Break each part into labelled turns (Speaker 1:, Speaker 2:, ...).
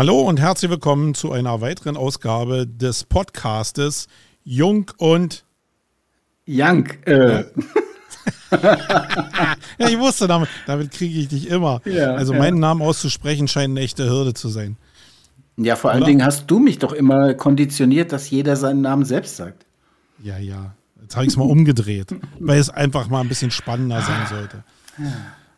Speaker 1: Hallo und herzlich willkommen zu einer weiteren Ausgabe des Podcastes Jung und
Speaker 2: Young. Äh.
Speaker 1: ja, ich wusste, damit, damit kriege ich dich immer. Ja, also meinen ja. Namen auszusprechen scheint eine echte Hürde zu sein.
Speaker 2: Ja, vor allen Dingen hast du mich doch immer konditioniert, dass jeder seinen Namen selbst sagt.
Speaker 1: Ja, ja. Jetzt habe ich es mal umgedreht, weil es einfach mal ein bisschen spannender sein sollte.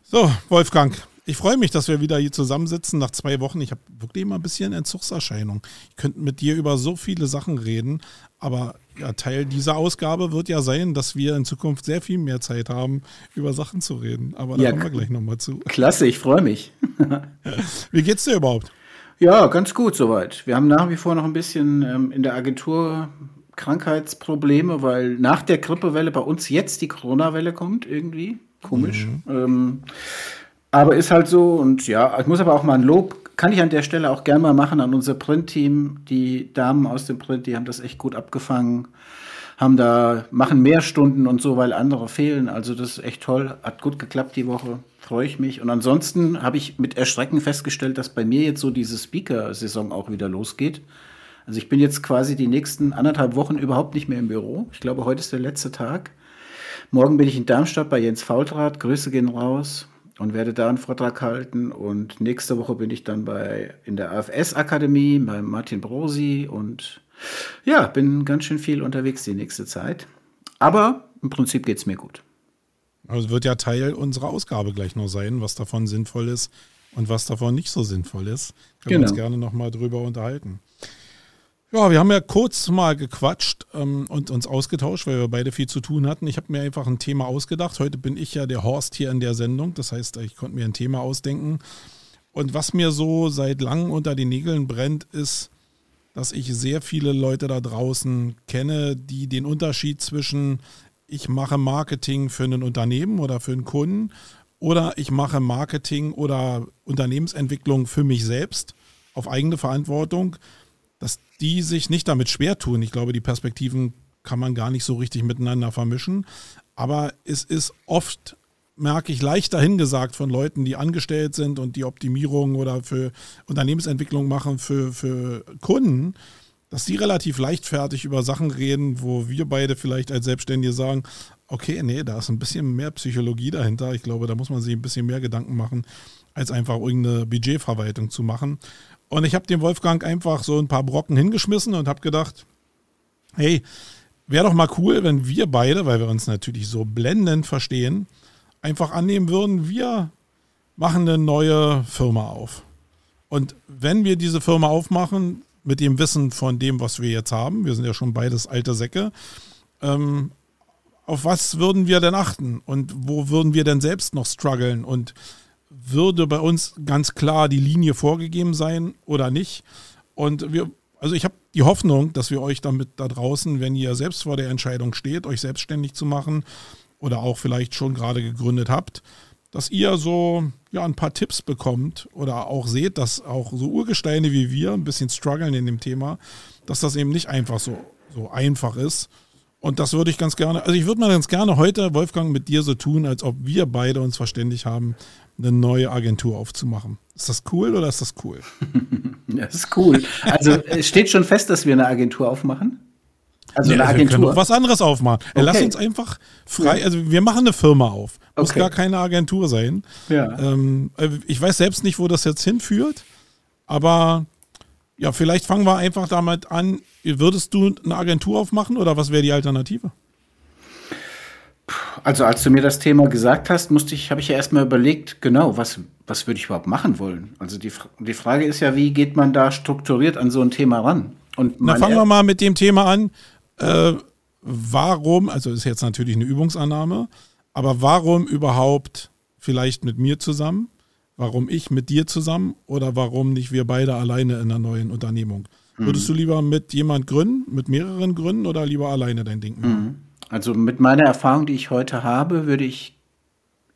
Speaker 1: So, Wolfgang, ich freue mich, dass wir wieder hier zusammensitzen nach zwei Wochen. Ich habe wirklich immer ein bisschen Entzugserscheinung. Ich könnte mit dir über so viele Sachen reden, aber ja, Teil dieser Ausgabe wird ja sein, dass wir in Zukunft sehr viel mehr Zeit haben, über Sachen zu reden. Aber da ja, kommen wir gleich nochmal zu.
Speaker 2: Klasse, ich freue mich.
Speaker 1: Wie geht's dir überhaupt?
Speaker 2: Ja, ganz gut soweit. Wir haben nach wie vor noch ein bisschen ähm, in der Agentur Krankheitsprobleme, weil nach der Grippewelle bei uns jetzt die Corona-Welle kommt, irgendwie. Komisch. Mhm. Ähm, aber ist halt so und ja, ich muss aber auch mal ein Lob, kann ich an der Stelle auch gerne mal machen an unser Print-Team. Die Damen aus dem Print, die haben das echt gut abgefangen, haben da, machen mehr Stunden und so, weil andere fehlen. Also das ist echt toll, hat gut geklappt die Woche, freue ich mich. Und ansonsten habe ich mit Erschrecken festgestellt, dass bei mir jetzt so diese Speaker-Saison auch wieder losgeht. Also ich bin jetzt quasi die nächsten anderthalb Wochen überhaupt nicht mehr im Büro. Ich glaube, heute ist der letzte Tag. Morgen bin ich in Darmstadt bei Jens Faultrat. Grüße gehen raus und werde da einen Vortrag halten. Und nächste Woche bin ich dann bei, in der AFS-Akademie bei Martin Brosi und ja, bin ganz schön viel unterwegs die nächste Zeit. Aber im Prinzip geht es mir gut.
Speaker 1: Also wird ja Teil unserer Ausgabe gleich noch sein, was davon sinnvoll ist und was davon nicht so sinnvoll ist. Können genau. wir uns genau. gerne nochmal drüber unterhalten. Ja, wir haben ja kurz mal gequatscht ähm, und uns ausgetauscht, weil wir beide viel zu tun hatten. Ich habe mir einfach ein Thema ausgedacht. Heute bin ich ja der Horst hier in der Sendung. Das heißt, ich konnte mir ein Thema ausdenken. Und was mir so seit langem unter den Nägeln brennt, ist, dass ich sehr viele Leute da draußen kenne, die den Unterschied zwischen ich mache Marketing für ein Unternehmen oder für einen Kunden oder ich mache Marketing oder Unternehmensentwicklung für mich selbst auf eigene Verantwortung die sich nicht damit schwer tun. Ich glaube, die Perspektiven kann man gar nicht so richtig miteinander vermischen. Aber es ist oft, merke ich, leicht dahingesagt von Leuten, die angestellt sind und die Optimierung oder für Unternehmensentwicklung machen für, für Kunden, dass die relativ leichtfertig über Sachen reden, wo wir beide vielleicht als Selbstständige sagen, okay, nee, da ist ein bisschen mehr Psychologie dahinter. Ich glaube, da muss man sich ein bisschen mehr Gedanken machen, als einfach irgendeine Budgetverwaltung zu machen. Und ich habe dem Wolfgang einfach so ein paar Brocken hingeschmissen und habe gedacht, hey, wäre doch mal cool, wenn wir beide, weil wir uns natürlich so blendend verstehen, einfach annehmen würden, wir machen eine neue Firma auf. Und wenn wir diese Firma aufmachen, mit dem Wissen von dem, was wir jetzt haben, wir sind ja schon beides alte Säcke, ähm, auf was würden wir denn achten und wo würden wir denn selbst noch strugglen und würde bei uns ganz klar die Linie vorgegeben sein oder nicht. Und wir, also ich habe die Hoffnung, dass wir euch damit da draußen, wenn ihr selbst vor der Entscheidung steht, euch selbstständig zu machen oder auch vielleicht schon gerade gegründet habt, dass ihr so ja ein paar Tipps bekommt oder auch seht, dass auch so Urgesteine wie wir ein bisschen strugglen in dem Thema, dass das eben nicht einfach so, so einfach ist. Und das würde ich ganz gerne, also ich würde mal ganz gerne heute, Wolfgang, mit dir so tun, als ob wir beide uns verständigt haben, eine neue Agentur aufzumachen. Ist das cool oder ist das cool?
Speaker 2: das ist cool. Also es steht schon fest, dass wir eine Agentur aufmachen.
Speaker 1: Also nee, eine Agentur. Wir können was anderes aufmachen. Okay. Lass uns einfach frei, also wir machen eine Firma auf. Muss okay. gar keine Agentur sein. Ja. Ähm, äh, ich weiß selbst nicht, wo das jetzt hinführt, aber ja, vielleicht fangen wir einfach damit an. Würdest du eine Agentur aufmachen oder was wäre die Alternative?
Speaker 2: Also als du mir das Thema gesagt hast, musste ich, habe ich ja erstmal überlegt, genau, was, was würde ich überhaupt machen wollen? Also die, die Frage ist ja, wie geht man da strukturiert an so ein Thema ran?
Speaker 1: Und Na, fangen wir mal mit dem Thema an. Äh, warum, also ist jetzt natürlich eine Übungsannahme, aber warum überhaupt vielleicht mit mir zusammen? Warum ich mit dir zusammen oder warum nicht wir beide alleine in einer neuen Unternehmung? Mhm. Würdest du lieber mit jemand gründen, mit mehreren gründen oder lieber alleine dein Ding machen?
Speaker 2: Also mit meiner Erfahrung, die ich heute habe, würde ich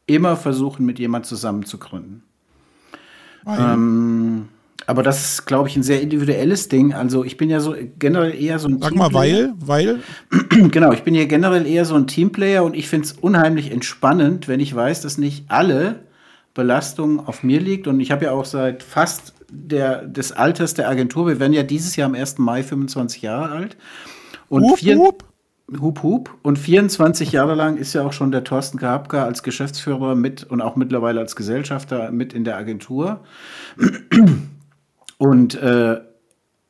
Speaker 2: immer versuchen, mit jemand zusammen zu gründen. Ähm, aber das ist, glaube ich, ein sehr individuelles Ding. Also ich bin ja so generell eher so ein
Speaker 1: Sag mal, weil, weil?
Speaker 2: genau, ich bin ja generell eher so ein Teamplayer und ich finde es unheimlich entspannend, wenn ich weiß, dass nicht alle Belastung auf mir liegt. Und ich habe ja auch seit fast der, des Alters der Agentur. Wir werden ja dieses Jahr am 1. Mai 25 Jahre alt. Und
Speaker 1: hup, vier, hup.
Speaker 2: Hup, hup. Und 24 Jahre lang ist ja auch schon der Thorsten Grabka als Geschäftsführer mit und auch mittlerweile als Gesellschafter mit in der Agentur. Und äh,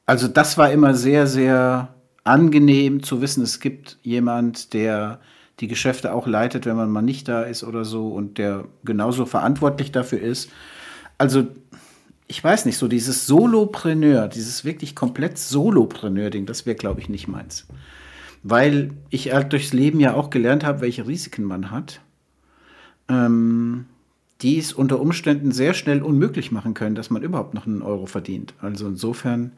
Speaker 2: also das war immer sehr, sehr angenehm zu wissen, es gibt jemand, der die Geschäfte auch leitet, wenn man mal nicht da ist oder so und der genauso verantwortlich dafür ist. Also ich weiß nicht, so dieses Solopreneur, dieses wirklich komplett Solopreneur-Ding, das wäre, glaube ich, nicht meins. Weil ich halt durchs Leben ja auch gelernt habe, welche Risiken man hat, ähm, die es unter Umständen sehr schnell unmöglich machen können, dass man überhaupt noch einen Euro verdient. Also insofern,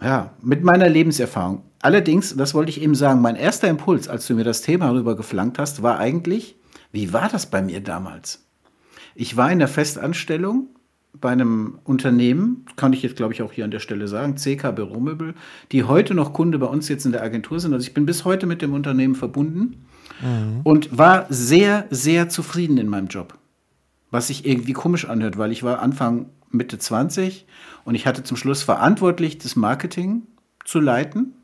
Speaker 2: ja, mit meiner Lebenserfahrung. Allerdings, das wollte ich eben sagen, mein erster Impuls, als du mir das Thema rüber geflankt hast, war eigentlich, wie war das bei mir damals? Ich war in der Festanstellung bei einem Unternehmen, kann ich jetzt glaube ich auch hier an der Stelle sagen, CK Büromöbel, die heute noch Kunde bei uns jetzt in der Agentur sind. Also ich bin bis heute mit dem Unternehmen verbunden mhm. und war sehr, sehr zufrieden in meinem Job. Was sich irgendwie komisch anhört, weil ich war Anfang Mitte 20 und ich hatte zum Schluss verantwortlich, das Marketing zu leiten.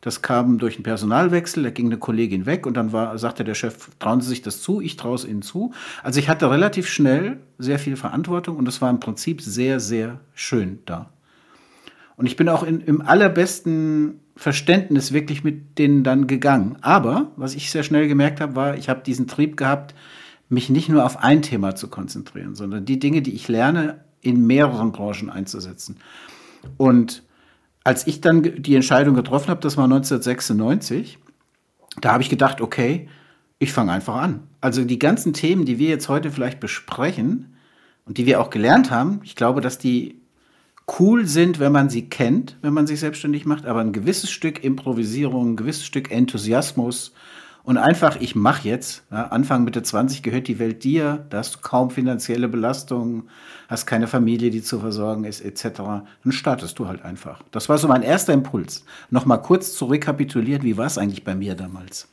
Speaker 2: Das kam durch einen Personalwechsel, da ging eine Kollegin weg und dann war, sagte der Chef, trauen Sie sich das zu, ich traue es Ihnen zu. Also ich hatte relativ schnell sehr viel Verantwortung und es war im Prinzip sehr, sehr schön da. Und ich bin auch in, im allerbesten Verständnis wirklich mit denen dann gegangen. Aber was ich sehr schnell gemerkt habe, war, ich habe diesen Trieb gehabt, mich nicht nur auf ein Thema zu konzentrieren, sondern die Dinge, die ich lerne, in mehreren Branchen einzusetzen. Und als ich dann die Entscheidung getroffen habe, das war 1996, da habe ich gedacht, okay, ich fange einfach an. Also die ganzen Themen, die wir jetzt heute vielleicht besprechen und die wir auch gelernt haben, ich glaube, dass die cool sind, wenn man sie kennt, wenn man sich selbstständig macht, aber ein gewisses Stück Improvisierung, ein gewisses Stück Enthusiasmus und einfach, ich mache jetzt, ja, Anfang Mitte 20 gehört die Welt dir, da hast du kaum finanzielle Belastungen, hast keine Familie, die zu versorgen ist, etc. Dann startest du halt einfach. Das war so mein erster Impuls. Nochmal kurz zu rekapitulieren, wie war es eigentlich bei mir damals?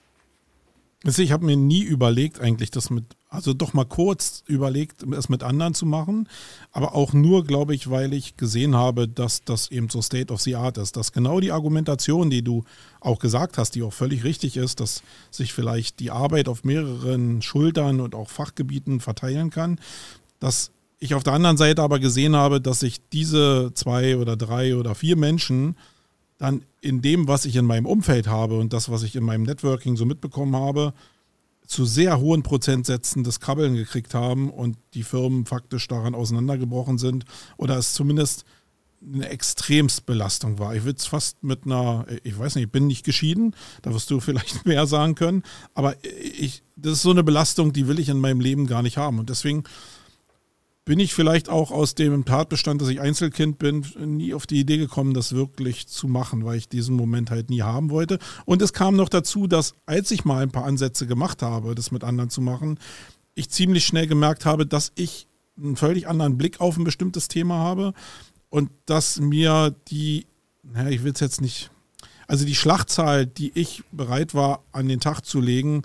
Speaker 1: Ich habe mir nie überlegt, eigentlich das mit, also doch mal kurz überlegt, es mit anderen zu machen, aber auch nur, glaube ich, weil ich gesehen habe, dass das eben so State of the Art ist, dass genau die Argumentation, die du auch gesagt hast, die auch völlig richtig ist, dass sich vielleicht die Arbeit auf mehreren Schultern und auch Fachgebieten verteilen kann, dass ich auf der anderen Seite aber gesehen habe, dass sich diese zwei oder drei oder vier Menschen dann in dem, was ich in meinem Umfeld habe und das, was ich in meinem Networking so mitbekommen habe, zu sehr hohen Prozentsätzen das Krabbeln gekriegt haben und die Firmen faktisch daran auseinandergebrochen sind oder es zumindest eine Extremstbelastung war. Ich würde es fast mit einer, ich weiß nicht, ich bin nicht geschieden, da wirst du vielleicht mehr sagen können, aber ich, das ist so eine Belastung, die will ich in meinem Leben gar nicht haben. Und deswegen bin ich vielleicht auch aus dem Tatbestand, dass ich Einzelkind bin, nie auf die Idee gekommen, das wirklich zu machen, weil ich diesen Moment halt nie haben wollte. Und es kam noch dazu, dass als ich mal ein paar Ansätze gemacht habe, das mit anderen zu machen, ich ziemlich schnell gemerkt habe, dass ich einen völlig anderen Blick auf ein bestimmtes Thema habe und dass mir die, naja, ich will es jetzt nicht, also die Schlachtzahl, die ich bereit war an den Tag zu legen,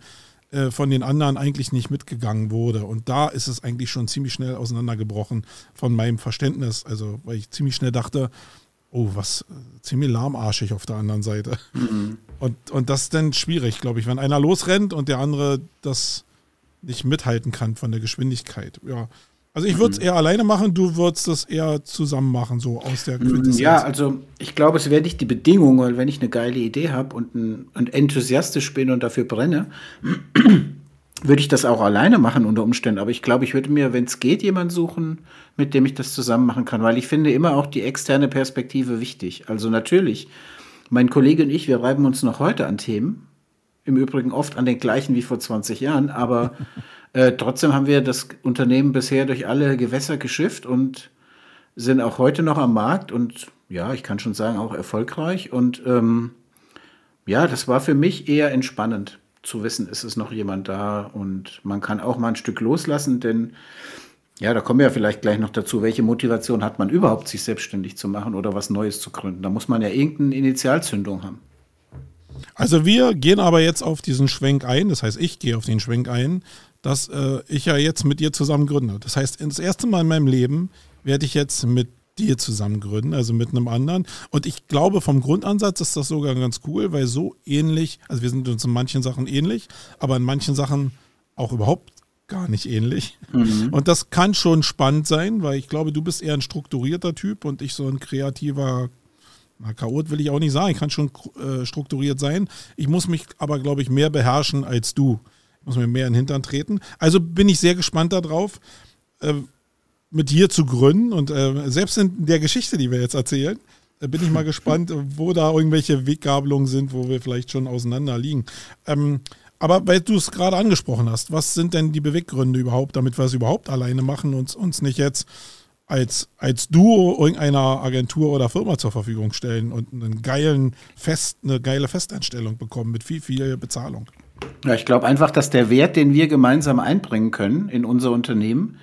Speaker 1: äh, von den anderen eigentlich nicht mitgegangen wurde. Und da ist es eigentlich schon ziemlich schnell auseinandergebrochen von meinem Verständnis. Also, weil ich ziemlich schnell dachte, oh, was äh, ziemlich lahmarschig auf der anderen Seite. Mhm. Und, und das ist dann schwierig, glaube ich, wenn einer losrennt und der andere das nicht mithalten kann von der Geschwindigkeit. Ja, also ich würde es mhm. eher alleine machen, du würdest das eher zusammen machen, so aus der
Speaker 2: Quintessenz. Ja, also ich glaube, es wäre nicht die Bedingung, weil wenn ich eine geile Idee habe und, ein, und enthusiastisch bin und dafür brenne, würde ich das auch alleine machen unter Umständen. Aber ich glaube, ich würde mir, wenn es geht, jemanden suchen, mit dem ich das zusammen machen kann, weil ich finde immer auch die externe Perspektive wichtig. Also natürlich, mein Kollege und ich, wir reiben uns noch heute an Themen. Im Übrigen oft an den gleichen wie vor 20 Jahren, aber Äh, trotzdem haben wir das Unternehmen bisher durch alle Gewässer geschifft und sind auch heute noch am Markt und ja, ich kann schon sagen, auch erfolgreich. Und ähm, ja, das war für mich eher entspannend zu wissen, ist es noch jemand da und man kann auch mal ein Stück loslassen, denn ja, da kommen wir ja vielleicht gleich noch dazu, welche Motivation hat man überhaupt, sich selbstständig zu machen oder was Neues zu gründen. Da muss man ja irgendeine Initialzündung haben.
Speaker 1: Also wir gehen aber jetzt auf diesen Schwenk ein, das heißt, ich gehe auf den Schwenk ein, dass äh, ich ja jetzt mit dir zusammen gründe. Das heißt, das erste Mal in meinem Leben werde ich jetzt mit dir zusammen gründen, also mit einem anderen. Und ich glaube, vom Grundansatz ist das sogar ganz cool, weil so ähnlich, also wir sind uns in manchen Sachen ähnlich, aber in manchen Sachen auch überhaupt gar nicht ähnlich. Mhm. Und das kann schon spannend sein, weil ich glaube, du bist eher ein strukturierter Typ und ich so ein kreativer na, Chaot will ich auch nicht sagen, ich kann schon äh, strukturiert sein. Ich muss mich aber, glaube ich, mehr beherrschen als du. Muss mir mehr in den Hintern treten. Also bin ich sehr gespannt darauf. Äh, mit dir zu gründen. Und äh, selbst in der Geschichte, die wir jetzt erzählen, äh, bin ich mal gespannt, wo da irgendwelche Weggabelungen sind, wo wir vielleicht schon auseinander liegen. Ähm, aber weil du es gerade angesprochen hast, was sind denn die Beweggründe überhaupt, damit wir es überhaupt alleine machen und uns nicht jetzt als, als Duo irgendeiner Agentur oder Firma zur Verfügung stellen und einen geilen Fest, eine geile Festanstellung bekommen mit viel, viel Bezahlung?
Speaker 2: Ja, ich glaube einfach, dass der Wert, den wir gemeinsam einbringen können in unser Unternehmen,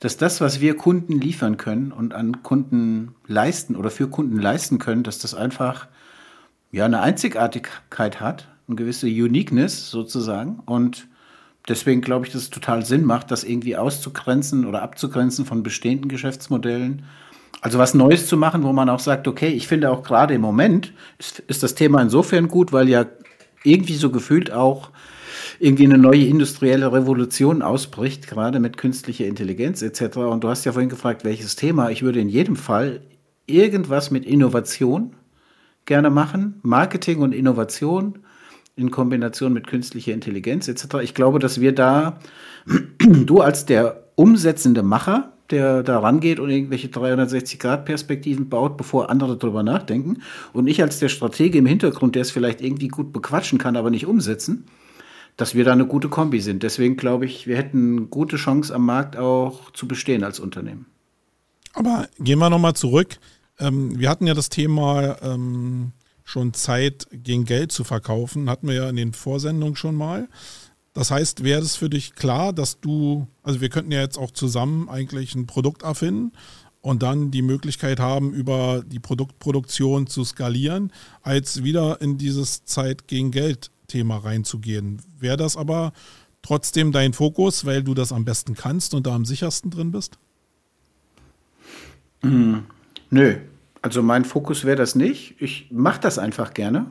Speaker 2: dass das, was wir Kunden liefern können und an Kunden leisten oder für Kunden leisten können, dass das einfach ja eine Einzigartigkeit hat, eine gewisse Uniqueness sozusagen und deswegen glaube ich, dass es total Sinn macht, das irgendwie auszugrenzen oder abzugrenzen von bestehenden Geschäftsmodellen. Also was Neues zu machen, wo man auch sagt, okay, ich finde auch gerade im Moment ist, ist das Thema insofern gut, weil ja irgendwie so gefühlt auch irgendwie eine neue industrielle Revolution ausbricht, gerade mit künstlicher Intelligenz etc. Und du hast ja vorhin gefragt, welches Thema. Ich würde in jedem Fall irgendwas mit Innovation gerne machen, Marketing und Innovation in Kombination mit künstlicher Intelligenz etc. Ich glaube, dass wir da, du als der umsetzende Macher, der da rangeht und irgendwelche 360-Grad-Perspektiven baut, bevor andere darüber nachdenken, und ich als der Stratege im Hintergrund, der es vielleicht irgendwie gut bequatschen kann, aber nicht umsetzen, dass wir da eine gute Kombi sind. Deswegen glaube ich, wir hätten eine gute Chance am Markt auch zu bestehen als Unternehmen.
Speaker 1: Aber gehen wir nochmal zurück. Ähm, wir hatten ja das Thema ähm, schon Zeit gegen Geld zu verkaufen, hatten wir ja in den Vorsendungen schon mal. Das heißt, wäre es für dich klar, dass du, also wir könnten ja jetzt auch zusammen eigentlich ein Produkt erfinden und dann die Möglichkeit haben, über die Produktproduktion zu skalieren, als wieder in dieses Zeit gegen Geld Thema reinzugehen. Wäre das aber trotzdem dein Fokus, weil du das am besten kannst und da am sichersten drin bist?
Speaker 2: Hm, nö, also mein Fokus wäre das nicht. Ich mache das einfach gerne.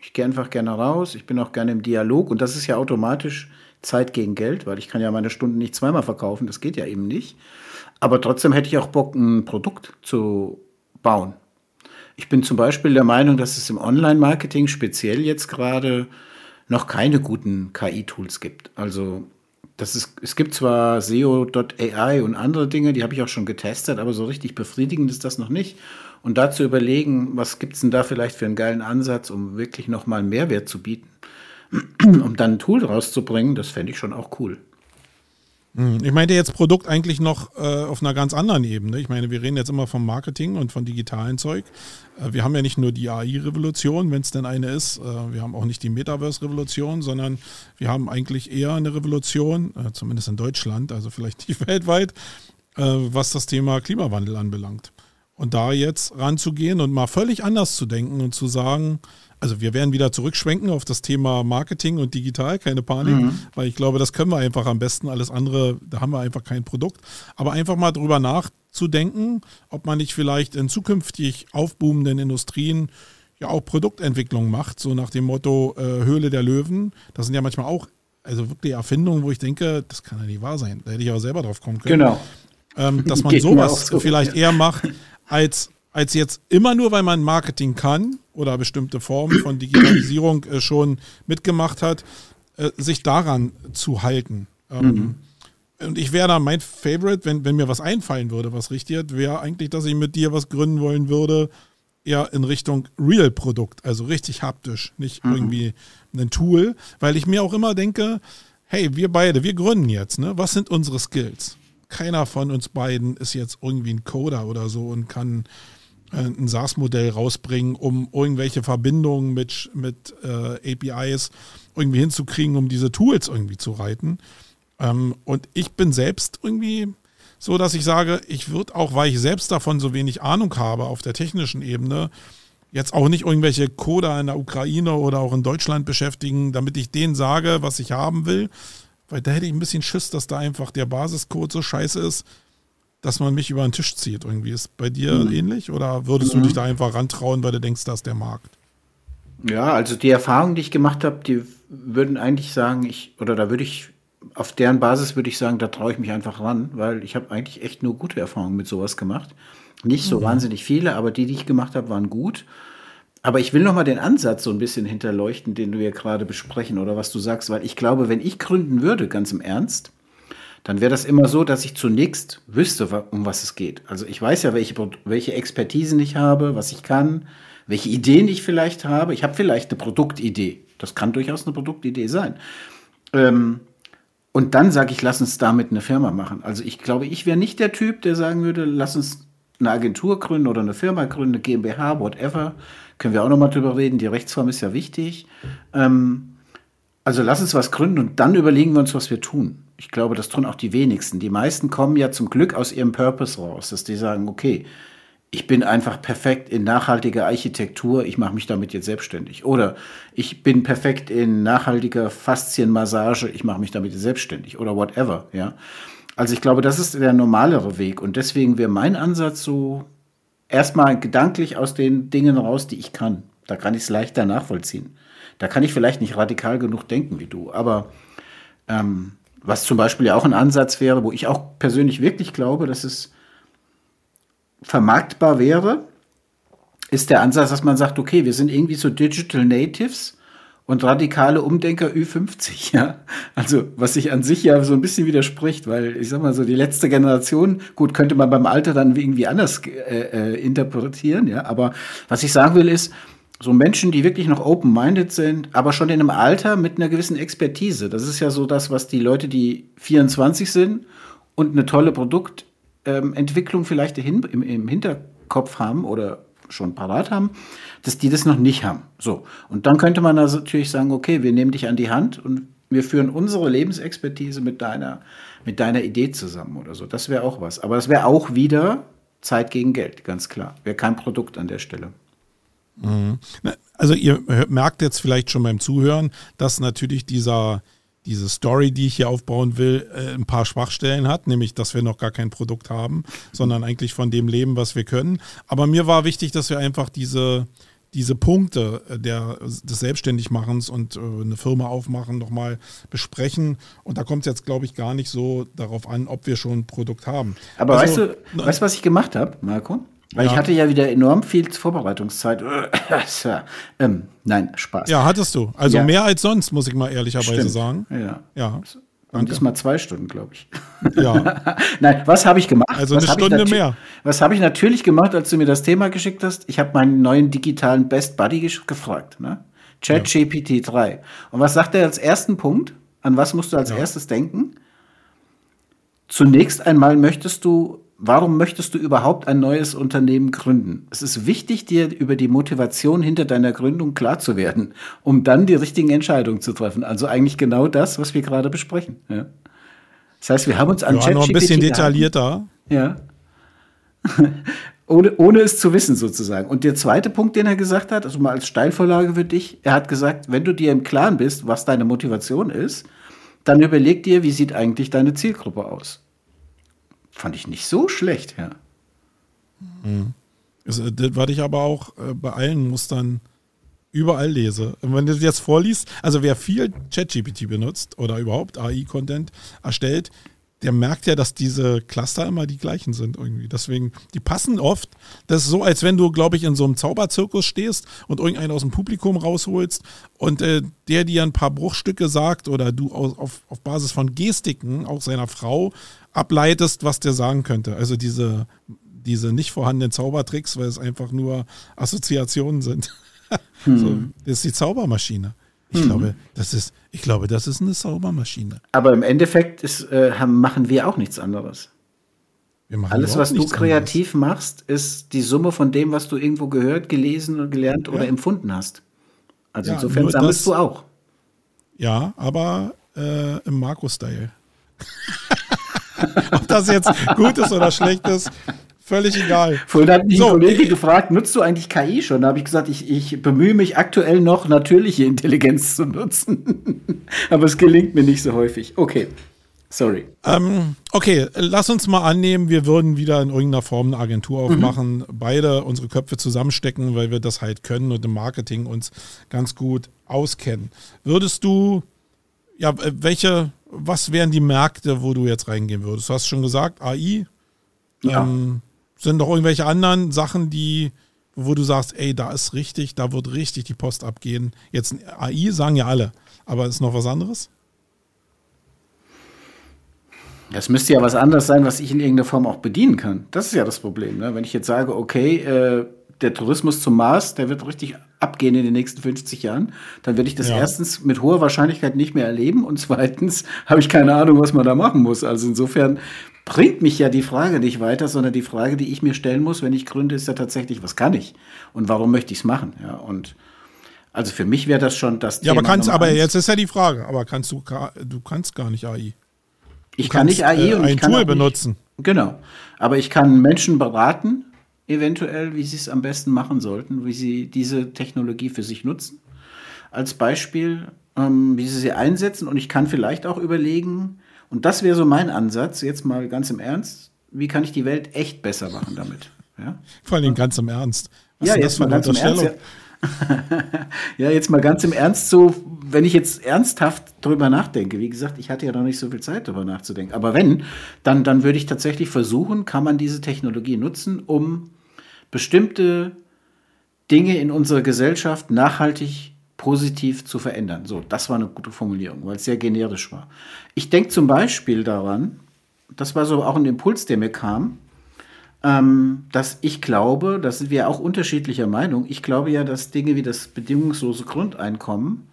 Speaker 2: Ich gehe einfach gerne raus. Ich bin auch gerne im Dialog und das ist ja automatisch Zeit gegen Geld, weil ich kann ja meine Stunden nicht zweimal verkaufen. Das geht ja eben nicht. Aber trotzdem hätte ich auch Bock, ein Produkt zu bauen. Ich bin zum Beispiel der Meinung, dass es im Online-Marketing speziell jetzt gerade noch keine guten KI-Tools gibt. Also das ist, es gibt zwar SEO.ai und andere Dinge, die habe ich auch schon getestet, aber so richtig befriedigend ist das noch nicht. Und dazu überlegen, was gibt es denn da vielleicht für einen geilen Ansatz, um wirklich nochmal Mehrwert zu bieten, um dann ein Tool rauszubringen, das fände ich schon auch cool.
Speaker 1: Hm, ich meinte jetzt Produkt eigentlich noch äh, auf einer ganz anderen Ebene. Ich meine, wir reden jetzt immer vom Marketing und von digitalen Zeug. Äh, wir haben ja nicht nur die AI-Revolution, wenn es denn eine ist. Äh, wir haben auch nicht die Metaverse-Revolution, sondern wir haben eigentlich eher eine Revolution, äh, zumindest in Deutschland, also vielleicht nicht weltweit, äh, was das Thema Klimawandel anbelangt. Und da jetzt ranzugehen und mal völlig anders zu denken und zu sagen, also wir werden wieder zurückschwenken auf das Thema Marketing und digital, keine Panik, mhm. weil ich glaube, das können wir einfach am besten. Alles andere, da haben wir einfach kein Produkt. Aber einfach mal drüber nachzudenken, ob man nicht vielleicht in zukünftig aufboomenden Industrien ja auch Produktentwicklung macht, so nach dem Motto äh, Höhle der Löwen. Das sind ja manchmal auch also wirklich Erfindungen, wo ich denke, das kann ja nicht wahr sein. Da hätte ich aber selber drauf kommen können.
Speaker 2: Genau.
Speaker 1: Ähm, dass man sowas so, vielleicht eher macht, als, als jetzt immer nur, weil man Marketing kann oder bestimmte Formen von Digitalisierung äh, schon mitgemacht hat, äh, sich daran zu halten. Ähm, mhm. Und ich wäre da mein Favorite, wenn, wenn mir was einfallen würde, was richtig wäre eigentlich, dass ich mit dir was gründen wollen würde, eher in Richtung Real-Produkt, also richtig haptisch, nicht mhm. irgendwie ein Tool, weil ich mir auch immer denke, hey, wir beide, wir gründen jetzt, ne? Was sind unsere Skills? Keiner von uns beiden ist jetzt irgendwie ein Coder oder so und kann äh, ein SaaS-Modell rausbringen, um irgendwelche Verbindungen mit, mit äh, APIs irgendwie hinzukriegen, um diese Tools irgendwie zu reiten. Ähm, und ich bin selbst irgendwie so, dass ich sage, ich würde auch, weil ich selbst davon so wenig Ahnung habe auf der technischen Ebene, jetzt auch nicht irgendwelche Coder in der Ukraine oder auch in Deutschland beschäftigen, damit ich denen sage, was ich haben will. Weil da hätte ich ein bisschen Schiss, dass da einfach der Basiscode so scheiße ist, dass man mich über den Tisch zieht. Irgendwie ist bei dir mhm. ähnlich oder würdest mhm. du dich da einfach rantrauen, weil du denkst, das ist der Markt?
Speaker 2: Ja, also die Erfahrungen, die ich gemacht habe, die würden eigentlich sagen, ich oder da würde ich auf deren Basis würde ich sagen, da traue ich mich einfach ran, weil ich habe eigentlich echt nur gute Erfahrungen mit sowas gemacht. Nicht so mhm. wahnsinnig viele, aber die, die ich gemacht habe, waren gut. Aber ich will noch mal den Ansatz so ein bisschen hinterleuchten, den du ja gerade besprechen oder was du sagst, weil ich glaube, wenn ich gründen würde, ganz im Ernst, dann wäre das immer so, dass ich zunächst wüsste, um was es geht. Also ich weiß ja, welche, welche Expertisen ich habe, was ich kann, welche Ideen ich vielleicht habe. Ich habe vielleicht eine Produktidee. Das kann durchaus eine Produktidee sein. Ähm, und dann sage ich, lass uns damit eine Firma machen. Also ich glaube, ich wäre nicht der Typ, der sagen würde, lass uns eine Agentur gründen oder eine Firma gründen, eine GmbH, whatever. Können wir auch nochmal drüber reden. Die Rechtsform ist ja wichtig. Ähm, also lass uns was gründen und dann überlegen wir uns, was wir tun. Ich glaube, das tun auch die wenigsten. Die meisten kommen ja zum Glück aus ihrem Purpose raus, dass die sagen, okay, ich bin einfach perfekt in nachhaltiger Architektur, ich mache mich damit jetzt selbstständig. Oder ich bin perfekt in nachhaltiger Faszienmassage, ich mache mich damit jetzt selbstständig. Oder whatever, ja. Also ich glaube, das ist der normalere Weg. Und deswegen wäre mein Ansatz so erstmal gedanklich aus den Dingen raus, die ich kann. Da kann ich es leichter nachvollziehen. Da kann ich vielleicht nicht radikal genug denken wie du. Aber ähm, was zum Beispiel ja auch ein Ansatz wäre, wo ich auch persönlich wirklich glaube, dass es vermarktbar wäre, ist der Ansatz, dass man sagt, okay, wir sind irgendwie so Digital Natives und radikale Umdenker Ü50, ja. Also, was sich an sich ja so ein bisschen widerspricht, weil ich sag mal so, die letzte Generation, gut, könnte man beim Alter dann irgendwie anders äh, äh, interpretieren, ja. Aber was ich sagen will, ist, so Menschen, die wirklich noch open-minded sind, aber schon in einem Alter mit einer gewissen Expertise. Das ist ja so das, was die Leute, die 24 sind und eine tolle Produkt ähm, vielleicht im, im Hinterkopf haben oder schon parat haben, dass die das noch nicht haben. So. Und dann könnte man also natürlich sagen, okay, wir nehmen dich an die Hand und wir führen unsere Lebensexpertise mit deiner, mit deiner Idee zusammen oder so. Das wäre auch was. Aber das wäre auch wieder Zeit gegen Geld, ganz klar. Wäre kein Produkt an der Stelle.
Speaker 1: Mhm. Also ihr merkt jetzt vielleicht schon beim Zuhören, dass natürlich dieser, diese Story, die ich hier aufbauen will, äh, ein paar Schwachstellen hat, nämlich, dass wir noch gar kein Produkt haben, sondern eigentlich von dem leben, was wir können. Aber mir war wichtig, dass wir einfach diese, diese Punkte äh, der, des Selbstständigmachens und äh, eine Firma aufmachen nochmal besprechen. Und da kommt es jetzt, glaube ich, gar nicht so darauf an, ob wir schon ein Produkt haben.
Speaker 2: Aber also, weißt du, weißt, was ich gemacht habe, Marco? Weil ja. ich hatte ja wieder enorm viel Vorbereitungszeit. ähm, nein, Spaß.
Speaker 1: Ja, hattest du. Also ja. mehr als sonst, muss ich mal ehrlicherweise Stimmt. sagen.
Speaker 2: Ja.
Speaker 1: Ja.
Speaker 2: Und das mal zwei Stunden, glaube ich. Ja. Nein, was habe ich gemacht?
Speaker 1: Also eine Stunde mehr.
Speaker 2: Was habe ich natürlich gemacht, als du mir das Thema geschickt hast? Ich habe meinen neuen digitalen Best Buddy gefragt, ne? ChatGPT ja. 3. Und was sagt er als ersten Punkt? An was musst du als ja. erstes denken? Zunächst einmal möchtest du Warum möchtest du überhaupt ein neues Unternehmen gründen? Es ist wichtig, dir über die Motivation hinter deiner Gründung klar zu werden, um dann die richtigen Entscheidungen zu treffen. Also eigentlich genau das, was wir gerade besprechen. Ja. Das heißt, wir haben uns an
Speaker 1: ja, noch ein bisschen detaillierter.
Speaker 2: Ja. ohne, ohne es zu wissen sozusagen. Und der zweite Punkt, den er gesagt hat, also mal als Steilvorlage für dich, er hat gesagt, wenn du dir im Klaren bist, was deine Motivation ist, dann überleg dir, wie sieht eigentlich deine Zielgruppe aus. Fand ich nicht so schlecht, ja.
Speaker 1: Mhm. Das, das, was ich aber auch äh, bei allen Mustern überall lese. Und wenn du das jetzt vorliest, also wer viel ChatGPT benutzt oder überhaupt AI-Content erstellt, der merkt ja, dass diese Cluster immer die gleichen sind irgendwie. Deswegen, die passen oft. Das ist so, als wenn du, glaube ich, in so einem Zauberzirkus stehst und irgendeinen aus dem Publikum rausholst und äh, der dir ein paar Bruchstücke sagt oder du auf, auf Basis von Gestiken, auch seiner Frau, ableitest, was der sagen könnte. Also diese, diese nicht vorhandenen Zaubertricks, weil es einfach nur Assoziationen sind. Hm. So, das ist die Zaubermaschine. Ich, hm. glaube, das ist, ich glaube, das ist eine Zaubermaschine.
Speaker 2: Aber im Endeffekt ist, äh, machen wir auch nichts anderes. Alles, was du kreativ anderes. machst, ist die Summe von dem, was du irgendwo gehört, gelesen, und gelernt ja. oder empfunden hast. Also ja, insofern sammelst das, du auch.
Speaker 1: Ja, aber äh, im Marco-Style. Ob das jetzt gut ist oder schlecht ist, völlig egal.
Speaker 2: Vorhin hat mich so, ein Kollege gefragt, nutzt du eigentlich KI schon? Da habe ich gesagt, ich, ich bemühe mich aktuell noch, natürliche Intelligenz zu nutzen. Aber es gelingt mir nicht so häufig. Okay.
Speaker 1: Sorry. Ähm, okay, lass uns mal annehmen, wir würden wieder in irgendeiner Form eine Agentur mhm. aufmachen, mhm. beide unsere Köpfe zusammenstecken, weil wir das halt können und im Marketing uns ganz gut auskennen. Würdest du, ja, welche, was wären die Märkte, wo du jetzt reingehen würdest? Du hast schon gesagt, AI. Ja. Ähm, sind noch irgendwelche anderen Sachen, die, wo du sagst, ey, da ist richtig, da wird richtig die Post abgehen. Jetzt AI sagen ja alle, aber ist noch was anderes?
Speaker 2: Das müsste ja was anderes sein, was ich in irgendeiner Form auch bedienen kann. Das ist ja das Problem. Ne? Wenn ich jetzt sage, okay, äh, der Tourismus zum Mars, der wird richtig abgehen in den nächsten 50 Jahren, dann werde ich das ja. erstens mit hoher Wahrscheinlichkeit nicht mehr erleben und zweitens habe ich keine Ahnung, was man da machen muss. Also insofern bringt mich ja die Frage nicht weiter, sondern die Frage, die ich mir stellen muss, wenn ich gründe, ist ja tatsächlich, was kann ich und warum möchte ich es machen? Ja, und also für mich wäre das schon das
Speaker 1: ja, Thema. Ja, aber kannst, aber jetzt ist ja die Frage, aber kannst du, du kannst gar nicht AI.
Speaker 2: Ich kann nicht AI äh, und
Speaker 1: ein
Speaker 2: ich kann
Speaker 1: Tool benutzen.
Speaker 2: Genau. Aber ich kann Menschen beraten, eventuell, wie sie es am besten machen sollten, wie sie diese Technologie für sich nutzen. Als Beispiel, ähm, wie sie sie einsetzen. Und ich kann vielleicht auch überlegen, und das wäre so mein Ansatz, jetzt mal ganz im Ernst, wie kann ich die Welt echt besser machen damit? Ja?
Speaker 1: Vor allem ganz im Ernst.
Speaker 2: Was ja, jetzt mal ganz im Ernst. Ja. ja, jetzt mal ganz im Ernst so, wenn ich jetzt ernsthaft drüber nachdenke, wie gesagt, ich hatte ja noch nicht so viel Zeit drüber nachzudenken, aber wenn, dann, dann würde ich tatsächlich versuchen, kann man diese Technologie nutzen, um bestimmte Dinge in unserer Gesellschaft nachhaltig positiv zu verändern. So, das war eine gute Formulierung, weil es sehr generisch war. Ich denke zum Beispiel daran, das war so auch ein Impuls, der mir kam, ähm, dass ich glaube, da sind wir auch unterschiedlicher Meinung, ich glaube ja, dass Dinge wie das bedingungslose Grundeinkommen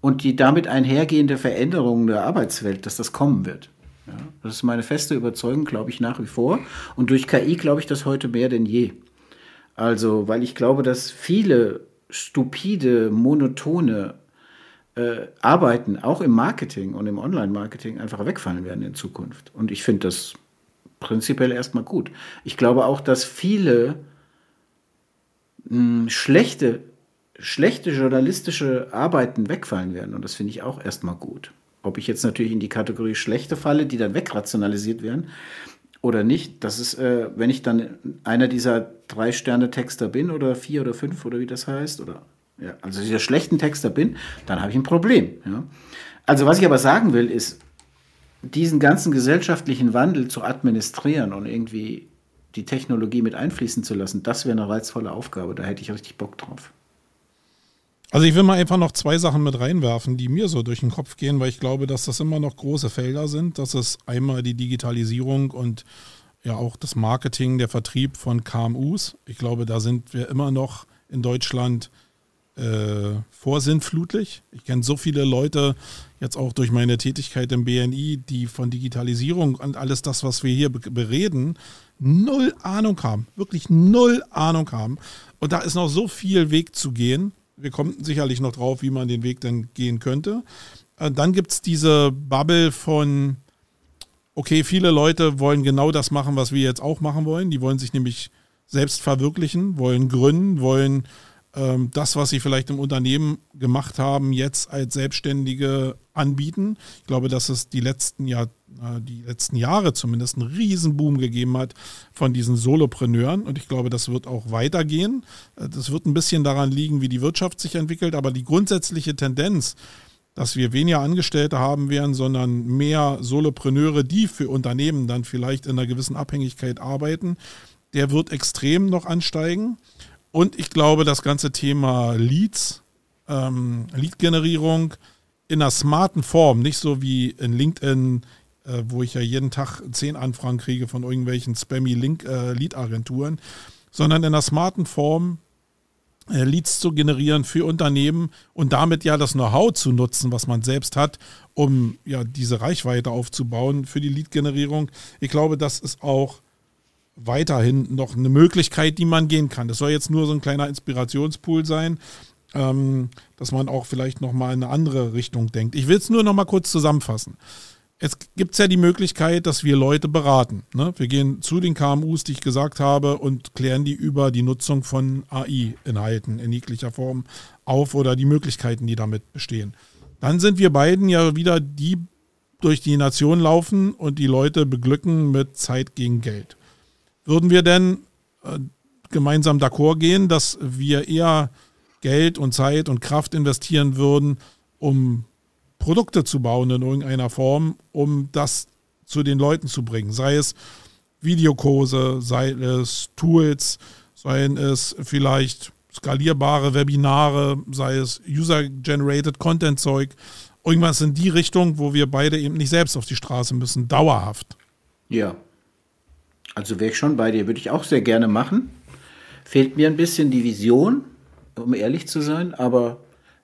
Speaker 2: und die damit einhergehende Veränderung der Arbeitswelt, dass das kommen wird. Ja, das ist meine feste Überzeugung, glaube ich, nach wie vor. Und durch KI glaube ich das heute mehr denn je. Also, weil ich glaube, dass viele stupide, monotone äh, Arbeiten, auch im Marketing und im Online-Marketing, einfach wegfallen werden in Zukunft. Und ich finde das prinzipiell erstmal gut. Ich glaube auch, dass viele mh, hm, schlechte, schlechte journalistische Arbeiten wegfallen werden. Und das finde ich auch erstmal gut. Ob ich jetzt natürlich in die Kategorie schlechte falle, die dann wegrationalisiert werden oder nicht, das ist, äh, wenn ich dann einer dieser drei Sterne Texter bin oder vier oder fünf oder wie das heißt, oder ja, also dieser schlechten Texter bin, dann habe ich ein Problem. Ja. Also was ich aber sagen will, ist, diesen ganzen gesellschaftlichen Wandel zu administrieren und irgendwie die Technologie mit einfließen zu lassen, das wäre eine reizvolle Aufgabe. Da hätte ich richtig Bock drauf.
Speaker 1: Also ich will mal einfach noch zwei Sachen mit reinwerfen, die mir so durch den Kopf gehen, weil ich glaube, dass das immer noch große Felder sind. Das ist einmal die Digitalisierung und ja auch das Marketing, der Vertrieb von KMUs. Ich glaube, da sind wir immer noch in Deutschland äh, vorsinnflutlich. Ich kenne so viele Leute, jetzt auch durch meine Tätigkeit im BNI, die von Digitalisierung und alles das, was wir hier bereden, null Ahnung haben. Wirklich null Ahnung haben. Und da ist noch so viel Weg zu gehen. Wir kommen sicherlich noch drauf, wie man den Weg dann gehen könnte. Äh, dann gibt es diese Bubble von, okay, viele Leute wollen genau das machen, was wir jetzt auch machen wollen. Die wollen sich nämlich selbst verwirklichen, wollen gründen, wollen das, was sie vielleicht im Unternehmen gemacht haben, jetzt als Selbstständige anbieten. Ich glaube, dass es die letzten, Jahr, äh, die letzten Jahre zumindest einen Riesenboom gegeben hat von diesen Solopreneuren und ich glaube, das wird auch weitergehen. Äh, das wird ein bisschen daran liegen, wie die Wirtschaft sich entwickelt, aber die grundsätzliche Tendenz, dass wir weniger Angestellte haben werden, sondern mehr Solopreneure, die für Unternehmen dann vielleicht in einer gewissen Abhängigkeit arbeiten, der wird extrem noch ansteigen. Und ich glaube, das ganze Thema Leads, ähm, Lead-Generierung in einer smarten Form, nicht so wie in LinkedIn, äh, wo ich ja jeden Tag zehn Anfragen kriege von irgendwelchen spammy Link-Lead-Agenturen, äh, sondern in einer smarten Form äh, Leads zu generieren für Unternehmen und damit ja das Know-how zu nutzen, was man selbst hat, um ja diese Reichweite aufzubauen für die Lead-Generierung. Ich glaube, das ist auch weiterhin noch eine Möglichkeit, die man gehen kann. Das soll jetzt nur so ein kleiner Inspirationspool sein, ähm, dass man auch vielleicht nochmal in eine andere Richtung denkt. Ich will es nur nochmal kurz zusammenfassen. Es gibt ja die Möglichkeit, dass wir Leute beraten. Ne? Wir gehen zu den KMUs, die ich gesagt habe, und klären die über die Nutzung von AI-Inhalten in jeglicher Form auf oder die Möglichkeiten, die damit bestehen. Dann sind wir beiden ja wieder die durch die Nation laufen und die Leute beglücken mit Zeit gegen Geld. Würden wir denn äh, gemeinsam d'accord gehen, dass wir eher Geld und Zeit und Kraft investieren würden, um Produkte zu bauen in irgendeiner Form, um das zu den Leuten zu bringen. Sei es Videokurse, sei es Tools, seien es vielleicht skalierbare Webinare, sei es User-Generated Content-Zeug, irgendwas in die Richtung, wo wir beide eben nicht selbst auf die Straße müssen, dauerhaft.
Speaker 2: Ja. Also wäre ich schon bei dir, würde ich auch sehr gerne machen. Fehlt mir ein bisschen die Vision, um ehrlich zu sein, aber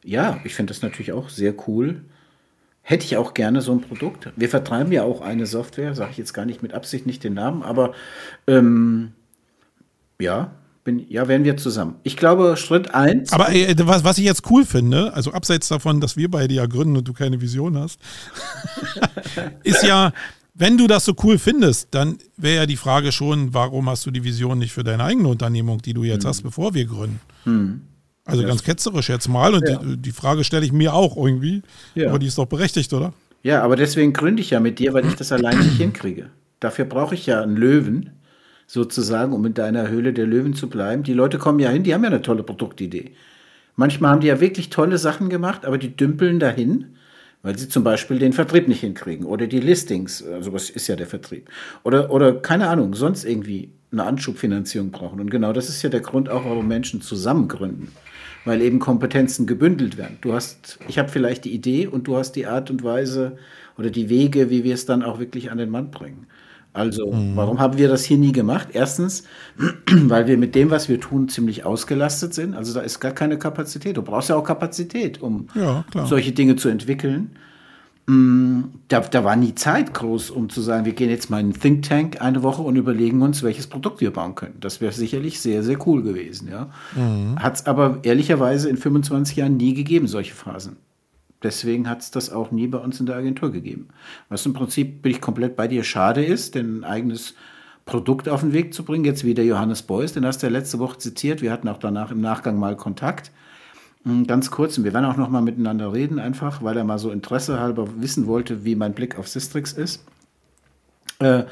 Speaker 2: ja, ich finde das natürlich auch sehr cool. Hätte ich auch gerne so ein Produkt. Wir vertreiben ja auch eine Software, sage ich jetzt gar nicht mit Absicht nicht den Namen, aber ähm, ja, bin, ja, werden wir zusammen. Ich glaube, Schritt 1.
Speaker 1: Aber ey, was, was ich jetzt cool finde, also abseits davon, dass wir beide ja gründen und du keine Vision hast, ist ja, wenn du das so cool findest, dann wäre ja die Frage schon, warum hast du die Vision nicht für deine eigene Unternehmung, die du jetzt hm. hast, bevor wir gründen? Hm. Also ja. ganz ketzerisch jetzt mal. Und ja. die, die, Frage stelle ich mir auch irgendwie. Ja. Aber die ist doch berechtigt, oder?
Speaker 2: Ja, aber deswegen gründe ich ja mit dir, weil ich das alleine nicht hinkriege. Dafür brauche ich ja einen Löwen, sozusagen, um in deiner Höhle der Löwen zu bleiben. Die Leute kommen ja hin, die haben ja eine tolle Produktidee. Manchmal haben die ja wirklich tolle Sachen gemacht, aber die dümpeln dahin, weil sie zum Beispiel den Vertrieb nicht hinkriegen oder die Listings, also was ist ja der Vertrieb, oder, oder keine Ahnung, sonst irgendwie eine Anschubfinanzierung brauchen. Und genau das ist ja der Grund auch, warum Menschen zusammen gründen, weil eben Kompetenzen gebündelt werden. Du hast, ich habe vielleicht die Idee und du hast die Art und Weise oder die Wege, wie wir es dann auch wirklich an den Mann bringen. Also, mhm. warum haben wir das hier nie gemacht? Erstens, weil wir mit dem, was wir tun, ziemlich ausgelastet sind. Also da ist gar keine Kapazität. Du brauchst ja auch Kapazität, um ja, solche Dinge zu entwickeln. Mm, da, da, war nie Zeit groß, um zu sagen, wir gehen jetzt mal in einen Think Tank eine Woche und überlegen uns, welches Produkt wir bauen können. Das wäre sicherlich sehr, sehr cool gewesen. Ja? Mhm. Hat es aber ehrlicherweise in 25 Jahren nie gegeben, solche Phasen. Deswegen hat es das auch nie bei uns in der Agentur gegeben. Was im Prinzip, bin ich komplett bei dir, schade ist, denn ein eigenes Produkt auf den Weg zu bringen. Jetzt wieder Johannes Beuys, den hast du ja letzte Woche zitiert. Wir hatten auch danach im Nachgang mal Kontakt. Hm, ganz kurz, und wir werden auch noch mal miteinander reden, einfach, weil er mal so Interesse halber wissen wollte, wie mein Blick auf Sistrix ist. Äh,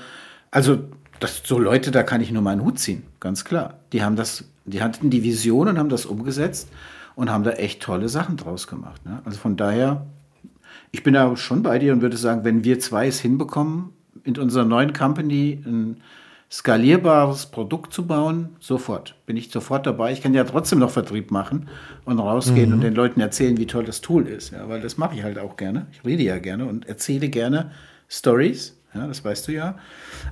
Speaker 2: also, das, so Leute, da kann ich nur meinen Hut ziehen, ganz klar. Die haben das, die hatten die Vision und haben das umgesetzt und haben da echt tolle Sachen draus gemacht. Ne? Also von daher, ich bin da schon bei dir und würde sagen, wenn wir zwei es hinbekommen, in unserer neuen Company ein skalierbares Produkt zu bauen, sofort. Bin ich sofort dabei. Ich kann ja trotzdem noch Vertrieb machen und rausgehen mhm. und den Leuten erzählen, wie toll das Tool ist. Ja, weil das mache ich halt auch gerne. Ich rede ja gerne und erzähle gerne Stories. Ja, das weißt du ja.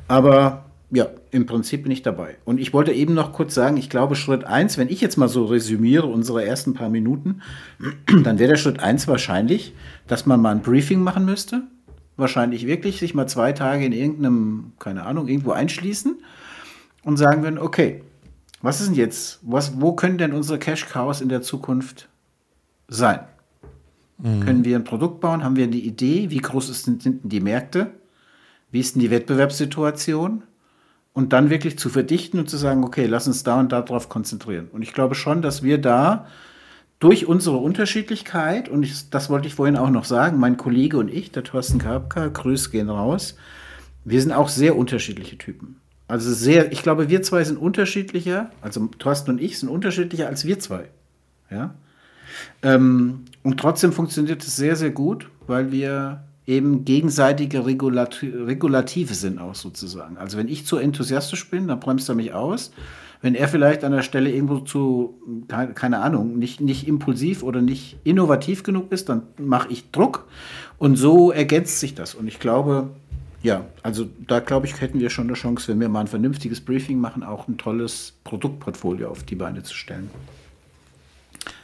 Speaker 2: Aber ja, im Prinzip bin ich dabei. Und ich wollte eben noch kurz sagen, ich glaube, Schritt 1, wenn ich jetzt mal so resümiere, unsere ersten paar Minuten, dann wäre der Schritt 1 wahrscheinlich, dass man mal ein Briefing machen müsste. Wahrscheinlich wirklich sich mal zwei Tage in irgendeinem, keine Ahnung, irgendwo einschließen und sagen würden, okay, was ist denn jetzt, was, wo können denn unsere Cash Cows in der Zukunft sein? Mhm. Können wir ein Produkt bauen? Haben wir eine Idee? Wie groß sind denn die Märkte? Wie ist denn die Wettbewerbssituation? Und dann wirklich zu verdichten und zu sagen, okay, lass uns da und da drauf konzentrieren. Und ich glaube schon, dass wir da durch unsere Unterschiedlichkeit, und ich, das wollte ich vorhin auch noch sagen, mein Kollege und ich, der Thorsten Karpka, Grüß gehen raus, wir sind auch sehr unterschiedliche Typen. Also sehr, ich glaube, wir zwei sind unterschiedlicher, also Thorsten und ich sind unterschiedlicher als wir zwei. Ja. Ähm, und trotzdem funktioniert es sehr, sehr gut, weil wir eben gegenseitige Regulat Regulative sind auch sozusagen. Also wenn ich zu enthusiastisch bin, dann bremst er mich aus. Wenn er vielleicht an der Stelle irgendwo zu, keine Ahnung, nicht, nicht impulsiv oder nicht innovativ genug ist, dann mache ich Druck. Und so ergänzt sich das. Und ich glaube, ja, also da glaube ich, hätten wir schon eine Chance, wenn wir mal ein vernünftiges Briefing machen, auch ein tolles Produktportfolio auf die Beine zu stellen.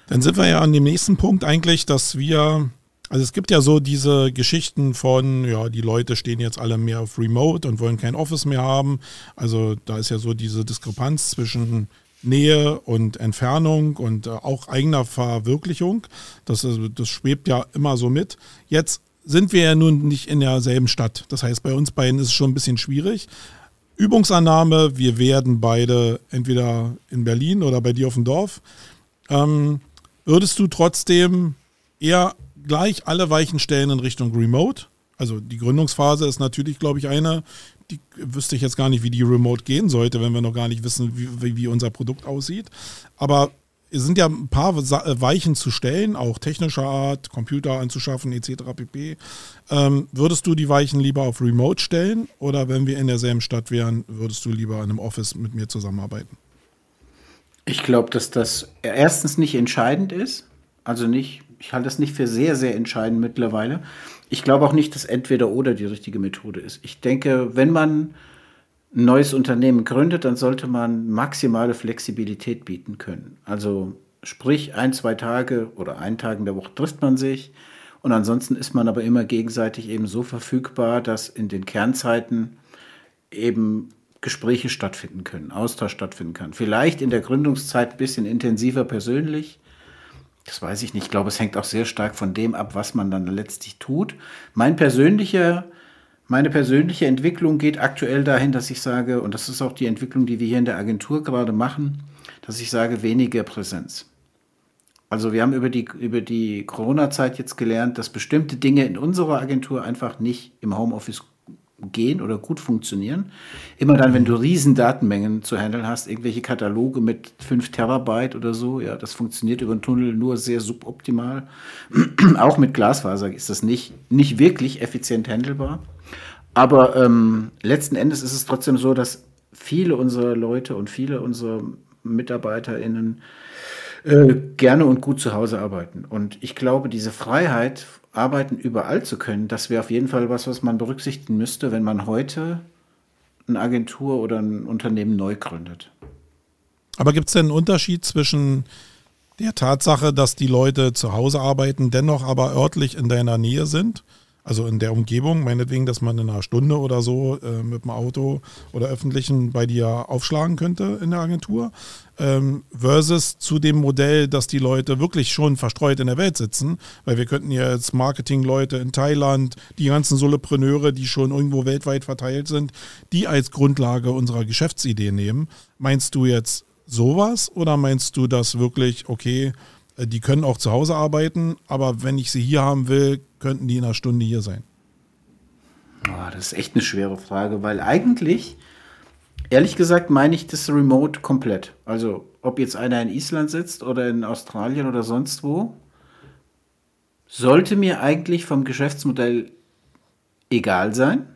Speaker 1: Dann sind wir ja an dem nächsten Punkt eigentlich, dass wir also es gibt ja so diese Geschichten von, ja, die Leute stehen jetzt alle mehr auf Remote und wollen kein Office mehr haben. Also da ist ja so diese Diskrepanz zwischen Nähe und Entfernung und äh, auch eigener Verwirklichung. Das, das schwebt ja immer so mit. Jetzt sind wir ja nun nicht in derselben Stadt. Das heißt, bei uns beiden ist es schon ein bisschen schwierig. Übungsannahme, wir werden beide entweder in Berlin oder bei dir auf dem Dorf. Ähm, würdest du trotzdem eher gleich alle Weichen stellen in Richtung Remote Also die Gründungsphase ist natürlich, glaube ich, eine, die wüsste ich jetzt gar nicht, wie die remote gehen sollte, wenn wir noch gar nicht wissen, wie, wie unser Produkt aussieht. Aber es sind ja ein paar äh, Weichen zu stellen, auch technischer Art, Computer anzuschaffen, etc. pp. Ähm, würdest du die Weichen lieber auf Remote stellen oder wenn wir in derselben Stadt wären, würdest du lieber in einem Office mit mir zusammenarbeiten?
Speaker 2: Ich glaube, dass das erstens nicht entscheidend ist. Also nicht, ich halte das nicht für sehr, sehr entscheidend mittlerweile. Ich glaube auch nicht, dass entweder oder die richtige Methode ist. Ich denke, wenn man ein neues Unternehmen gründet, dann sollte man maximale Flexibilität bieten können. Also sprich, ein, zwei Tage oder einen Tag in der Woche trifft man sich und ansonsten ist man aber immer gegenseitig eben so verfügbar, dass in den Kernzeiten eben Gespräche stattfinden können, Austausch stattfinden kann. Vielleicht in der Gründungszeit ein bisschen intensiver persönlich. Das weiß ich nicht. Ich glaube, es hängt auch sehr stark von dem ab, was man dann letztlich tut. Mein persönlicher meine persönliche Entwicklung geht aktuell dahin, dass ich sage, und das ist auch die Entwicklung, die wir hier in der Agentur gerade machen, dass ich sage, weniger Präsenz. Also wir haben über die, über die Corona-Zeit jetzt gelernt, dass bestimmte Dinge in unserer Agentur einfach nicht im Homeoffice gehen oder gut funktionieren. Immer dann, wenn du riesen Datenmengen zu handeln hast, irgendwelche Kataloge mit 5 Terabyte oder so, ja, das funktioniert über den Tunnel nur sehr suboptimal. Auch mit Glasfaser ist das nicht, nicht wirklich effizient handelbar. Aber ähm, letzten Endes ist es trotzdem so, dass viele unserer Leute und viele unserer MitarbeiterInnen äh, gerne und gut zu Hause arbeiten. Und ich glaube, diese Freiheit, arbeiten überall zu können, das wäre auf jeden Fall was, was man berücksichtigen müsste, wenn man heute eine Agentur oder ein Unternehmen neu gründet.
Speaker 1: Aber gibt es denn einen Unterschied zwischen der Tatsache, dass die Leute zu Hause arbeiten, dennoch aber örtlich in deiner Nähe sind? Also in der Umgebung, meinetwegen, dass man in einer Stunde oder so äh, mit dem Auto oder öffentlichen bei dir aufschlagen könnte in der Agentur, ähm, versus zu dem Modell, dass die Leute wirklich schon verstreut in der Welt sitzen, weil wir könnten ja jetzt Marketingleute in Thailand, die ganzen Solopreneure, die schon irgendwo weltweit verteilt sind, die als Grundlage unserer Geschäftsidee nehmen. Meinst du jetzt sowas oder meinst du das wirklich, okay, äh, die können auch zu Hause arbeiten, aber wenn ich sie hier haben will, könnten die in einer Stunde hier sein?
Speaker 2: Oh, das ist echt eine schwere Frage, weil eigentlich, ehrlich gesagt, meine ich das Remote komplett. Also, ob jetzt einer in Island sitzt oder in Australien oder sonst wo, sollte mir eigentlich vom Geschäftsmodell egal sein.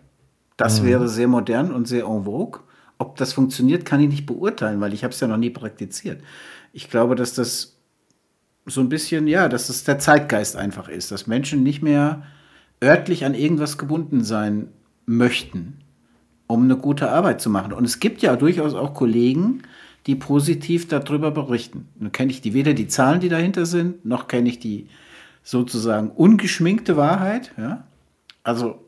Speaker 2: Das mhm. wäre sehr modern und sehr en vogue. Ob das funktioniert, kann ich nicht beurteilen, weil ich habe es ja noch nie praktiziert. Ich glaube, dass das so ein bisschen, ja, dass es der Zeitgeist einfach ist, dass Menschen nicht mehr örtlich an irgendwas gebunden sein möchten, um eine gute Arbeit zu machen. Und es gibt ja durchaus auch Kollegen, die positiv darüber berichten. Nun kenne ich die, weder die Zahlen, die dahinter sind, noch kenne ich die sozusagen ungeschminkte Wahrheit. Ja? Also,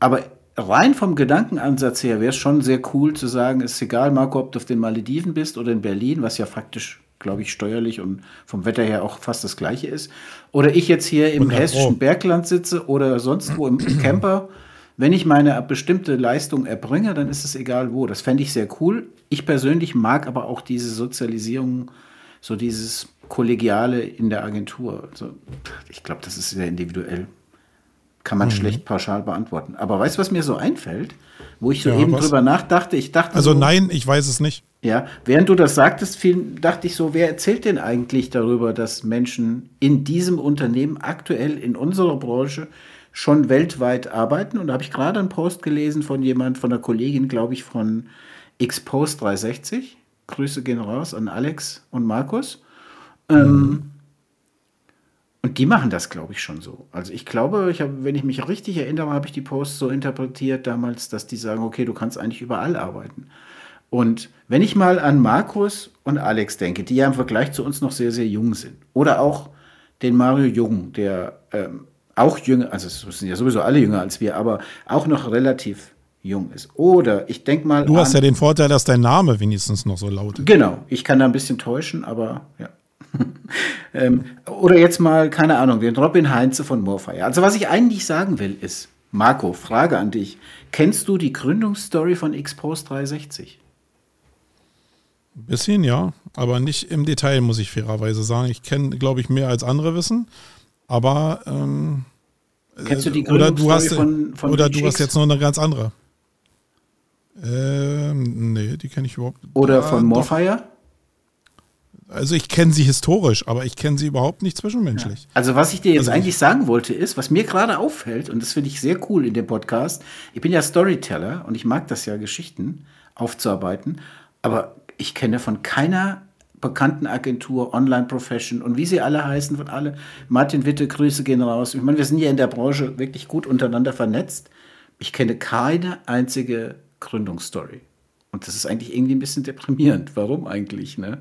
Speaker 2: aber rein vom Gedankenansatz her wäre es schon sehr cool zu sagen, es ist egal, Marco, ob du auf den Malediven bist oder in Berlin, was ja faktisch glaube ich, steuerlich und vom Wetter her auch fast das gleiche ist. Oder ich jetzt hier im hessischen. Bergland sitze oder sonst wo im, Camper. Wenn ich meine bestimmte Leistung erbringe, dann ist es egal wo. Das fände ich sehr cool. Ich persönlich mag aber auch diese Sozialisierung, so dieses Kollegiale in der Agentur. Also, ich glaube, das ist sehr individuell. Kann man mhm. schlecht pauschal beantworten. Aber weißt du, was mir so einfällt? Wo ich so ja, drüber nachdachte, ich dachte.
Speaker 1: Also
Speaker 2: so,
Speaker 1: nein, ich weiß es nicht.
Speaker 2: Ja, während du das sagtest, viel, dachte ich so, wer erzählt denn eigentlich darüber, dass Menschen in diesem Unternehmen aktuell in unserer Branche schon weltweit arbeiten? Und da habe ich gerade einen Post gelesen von jemand, von einer Kollegin, glaube ich, von Xpost 360. Grüße gehen raus an Alex und Markus. Mhm. Ähm, und die machen das, glaube ich, schon so. Also ich glaube, ich hab, wenn ich mich richtig erinnere, habe ich die Post so interpretiert damals, dass die sagen, okay, du kannst eigentlich überall arbeiten. Und wenn ich mal an Markus und Alex denke, die ja im Vergleich zu uns noch sehr, sehr jung sind, oder auch den Mario Jung, der ähm, auch jünger, also es sind ja sowieso alle jünger als wir, aber auch noch relativ jung ist. Oder ich denke mal.
Speaker 1: Du hast ja den Vorteil, dass dein Name wenigstens noch so lautet.
Speaker 2: Genau, ich kann da ein bisschen täuschen, aber ja. ähm, oder jetzt mal, keine Ahnung, den Robin Heinze von Moorfire. Also, was ich eigentlich sagen will, ist, Marco, Frage an dich. Kennst du die Gründungsstory von Xpost 360?
Speaker 1: Ein bisschen, ja, aber nicht im Detail, muss ich fairerweise sagen. Ich kenne, glaube ich, mehr als andere wissen. Aber ähm,
Speaker 2: Kennst du die
Speaker 1: oder du hast, von, von Oder du hast jetzt noch eine ganz andere. Ähm, nee, die kenne ich überhaupt
Speaker 2: nicht. Oder von Morfire?
Speaker 1: Also ich kenne sie historisch, aber ich kenne sie überhaupt nicht zwischenmenschlich. Ja.
Speaker 2: Also was ich dir jetzt also eigentlich sagen wollte, ist, was mir gerade auffällt, und das finde ich sehr cool in dem Podcast, ich bin ja Storyteller und ich mag das ja, Geschichten aufzuarbeiten, aber ich kenne von keiner bekannten Agentur, Online Profession und wie sie alle heißen, von alle. Martin Witte, Grüße gehen raus. Ich meine, wir sind ja in der Branche wirklich gut untereinander vernetzt. Ich kenne keine einzige Gründungsstory. Und das ist eigentlich irgendwie ein bisschen deprimierend. Warum eigentlich? Ne?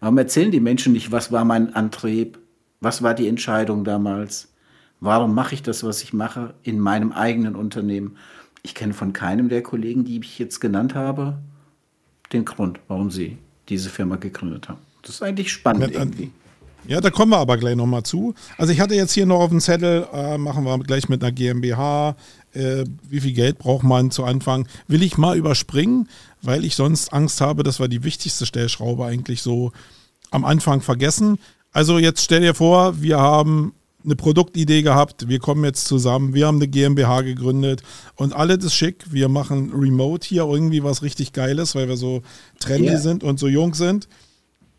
Speaker 2: Warum erzählen die Menschen nicht, was war mein Antrieb? Was war die Entscheidung damals? Warum mache ich das, was ich mache, in meinem eigenen Unternehmen? Ich kenne von keinem der Kollegen, die ich jetzt genannt habe, den Grund, warum sie diese Firma gegründet haben. Das ist eigentlich spannend ja, irgendwie.
Speaker 1: Ja, da kommen wir aber gleich nochmal zu. Also ich hatte jetzt hier noch auf dem Zettel, äh, machen wir gleich mit einer GmbH, äh, wie viel Geld braucht man zu Anfang. Will ich mal überspringen, weil ich sonst Angst habe, dass wir die wichtigste Stellschraube eigentlich so am Anfang vergessen. Also jetzt stell dir vor, wir haben eine Produktidee gehabt, wir kommen jetzt zusammen, wir haben eine GmbH gegründet und alles ist schick. Wir machen remote hier irgendwie was richtig Geiles, weil wir so trendy yeah. sind und so jung sind.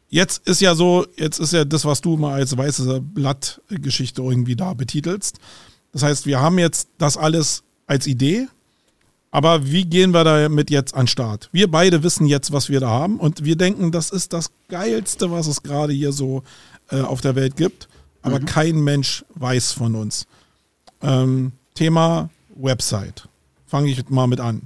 Speaker 1: Jetzt ist ja so, jetzt ist ja das, was du mal als weiße Blattgeschichte irgendwie da betitelst. Das heißt, wir haben jetzt das alles als Idee, aber wie gehen wir damit jetzt an Start? Wir beide wissen jetzt, was wir da haben und wir denken, das ist das Geilste, was es gerade hier so äh, auf der Welt gibt aber mhm. kein Mensch weiß von uns. Ähm, Thema Website. Fange ich mal mit an.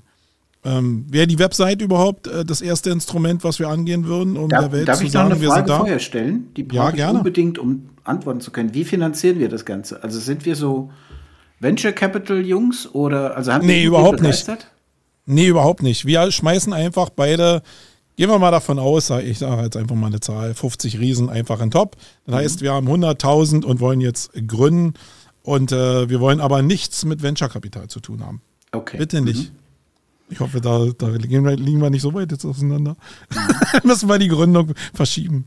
Speaker 1: Ähm, Wäre die Website überhaupt äh, das erste Instrument, was wir angehen würden, um
Speaker 2: darf,
Speaker 1: der Welt
Speaker 2: darf
Speaker 1: zu sagen,
Speaker 2: wir da? Ich noch eine Frage vorher stellen? Die
Speaker 1: brauche ja, gerne.
Speaker 2: ich unbedingt, um antworten zu können. Wie finanzieren wir das Ganze? Also sind wir so Venture Capital Jungs oder also
Speaker 1: haben Nee, überhaupt nicht. Nee, überhaupt nicht. Wir schmeißen einfach beide Gehen wir mal davon aus, ich sage jetzt einfach mal eine Zahl, 50 Riesen einfach in Top. Das mhm. heißt, wir haben 100.000 und wollen jetzt gründen und äh, wir wollen aber nichts mit Venture-Kapital zu tun haben.
Speaker 2: Okay.
Speaker 1: Bitte nicht. Mhm. Ich hoffe, da, da liegen wir nicht so weit jetzt auseinander. Mhm. Müssen wir die Gründung verschieben.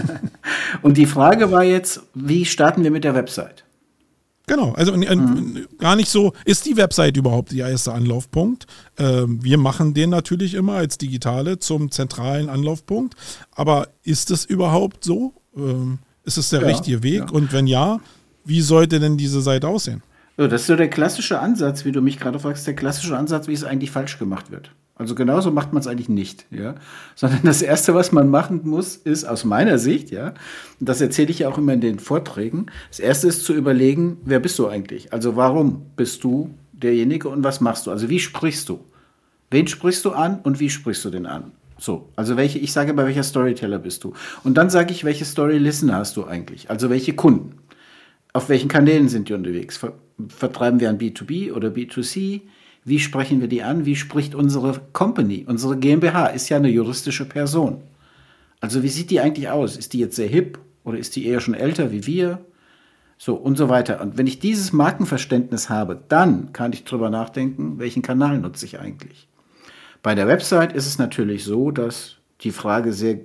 Speaker 2: und die Frage war jetzt, wie starten wir mit der Website?
Speaker 1: Genau, also mhm. gar nicht so, ist die Website überhaupt der erste Anlaufpunkt? Ähm, wir machen den natürlich immer als digitale zum zentralen Anlaufpunkt, aber ist es überhaupt so? Ähm, ist es der ja, richtige Weg? Ja. Und wenn ja, wie sollte denn diese Seite aussehen?
Speaker 2: So, das ist so der klassische Ansatz, wie du mich gerade fragst, der klassische Ansatz, wie es eigentlich falsch gemacht wird. Also genauso macht man es eigentlich nicht, ja. Sondern das Erste, was man machen muss, ist aus meiner Sicht, ja, und das erzähle ich ja auch immer in den Vorträgen, das Erste ist zu überlegen, wer bist du eigentlich? Also warum bist du derjenige und was machst du? Also wie sprichst du? Wen sprichst du an und wie sprichst du den an? So, also welche, ich sage bei welcher Storyteller bist du? Und dann sage ich, welche Story-Listener hast du eigentlich? Also welche Kunden? Auf welchen Kanälen sind die unterwegs? Vertreiben wir an B2B oder B2C? Wie sprechen wir die an? Wie spricht unsere Company? Unsere GmbH ist ja eine juristische Person. Also wie sieht die eigentlich aus? Ist die jetzt sehr hip oder ist die eher schon älter wie wir? So und so weiter. Und wenn ich dieses Markenverständnis habe, dann kann ich darüber nachdenken, welchen Kanal nutze ich eigentlich. Bei der Website ist es natürlich so, dass die Frage sehr,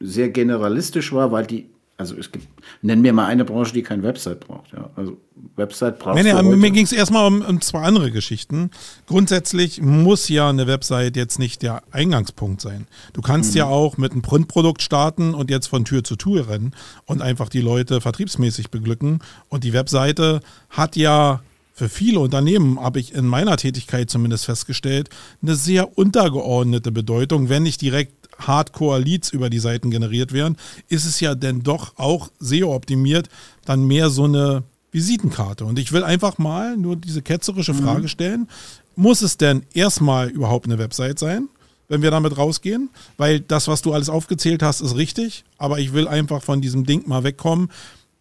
Speaker 2: sehr generalistisch war, weil die also es gibt, nenn mir mal eine Branche, die kein Website braucht. Ja. Also Website braucht nee,
Speaker 1: nee, Mir ging es erstmal um, um zwei andere Geschichten. Grundsätzlich muss ja eine Website jetzt nicht der Eingangspunkt sein. Du kannst mhm. ja auch mit einem Printprodukt starten und jetzt von Tür zu Tür rennen und einfach die Leute vertriebsmäßig beglücken. Und die Webseite hat ja für viele Unternehmen, habe ich in meiner Tätigkeit zumindest festgestellt, eine sehr untergeordnete Bedeutung, wenn nicht direkt Hardcore-Leads über die Seiten generiert werden, ist es ja denn doch auch SEO-optimiert dann mehr so eine Visitenkarte. Und ich will einfach mal nur diese ketzerische mhm. Frage stellen, muss es denn erstmal überhaupt eine Website sein? wenn wir damit rausgehen, weil das, was du alles aufgezählt hast, ist richtig, aber ich will einfach von diesem Ding mal wegkommen,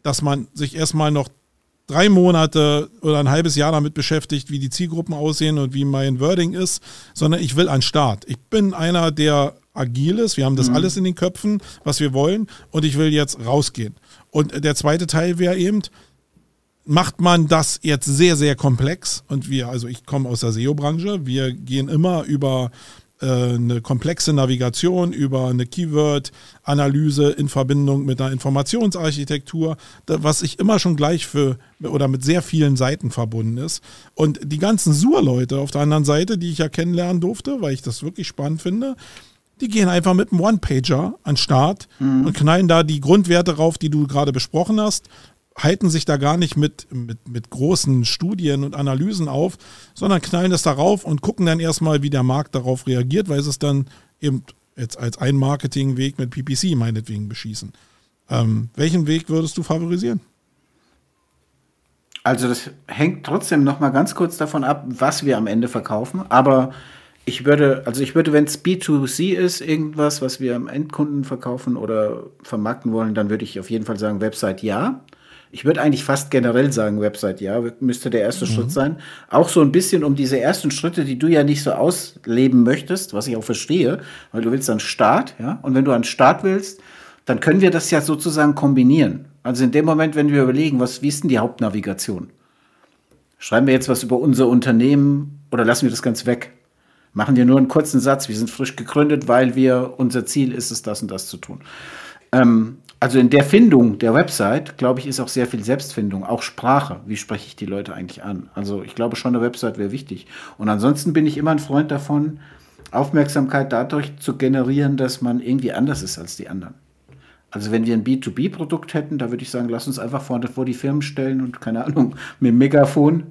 Speaker 1: dass man sich erstmal noch drei Monate oder ein halbes Jahr damit beschäftigt, wie die Zielgruppen aussehen und wie mein Wording ist, sondern ich will an Start. Ich bin einer, der Agiles. Wir haben das mhm. alles in den Köpfen, was wir wollen. Und ich will jetzt rausgehen. Und der zweite Teil wäre eben, macht man das jetzt sehr, sehr komplex. Und wir, also ich komme aus der SEO-Branche, wir gehen immer über äh, eine komplexe Navigation über eine Keyword-Analyse in Verbindung mit einer Informationsarchitektur, was ich immer schon gleich für oder mit sehr vielen Seiten verbunden ist. Und die ganzen Sur-Leute auf der anderen Seite, die ich ja kennenlernen durfte, weil ich das wirklich spannend finde, die gehen einfach mit einem One-Pager an den Start mhm. und knallen da die Grundwerte rauf, die du gerade besprochen hast, halten sich da gar nicht mit, mit, mit großen Studien und Analysen auf, sondern knallen das darauf und gucken dann erstmal, wie der Markt darauf reagiert, weil sie es dann eben jetzt als ein Marketingweg mit PPC meinetwegen beschießen. Ähm, welchen Weg würdest du favorisieren?
Speaker 2: Also das hängt trotzdem noch mal ganz kurz davon ab, was wir am Ende verkaufen. Aber ich würde, also ich würde, wenn es B2C ist, irgendwas, was wir am Endkunden verkaufen oder vermarkten wollen, dann würde ich auf jeden Fall sagen, Website ja. Ich würde eigentlich fast generell sagen, Website, ja, müsste der erste mhm. Schritt sein. Auch so ein bisschen um diese ersten Schritte, die du ja nicht so ausleben möchtest, was ich auch verstehe, weil du willst dann Start, ja. Und wenn du einen Start willst, dann können wir das ja sozusagen kombinieren. Also in dem Moment, wenn wir überlegen, was, wie ist denn die Hauptnavigation? Schreiben wir jetzt was über unser Unternehmen oder lassen wir das ganz weg? Machen wir nur einen kurzen Satz, wir sind frisch gegründet, weil wir, unser Ziel ist es, das und das zu tun. Ähm, also in der Findung der Website, glaube ich, ist auch sehr viel Selbstfindung, auch Sprache. Wie spreche ich die Leute eigentlich an? Also ich glaube schon, eine Website wäre wichtig. Und ansonsten bin ich immer ein Freund davon, Aufmerksamkeit dadurch zu generieren, dass man irgendwie anders ist als die anderen. Also wenn wir ein B2B-Produkt hätten, da würde ich sagen, lass uns einfach vorne vor die Firmen stellen und keine Ahnung, mit dem Megafon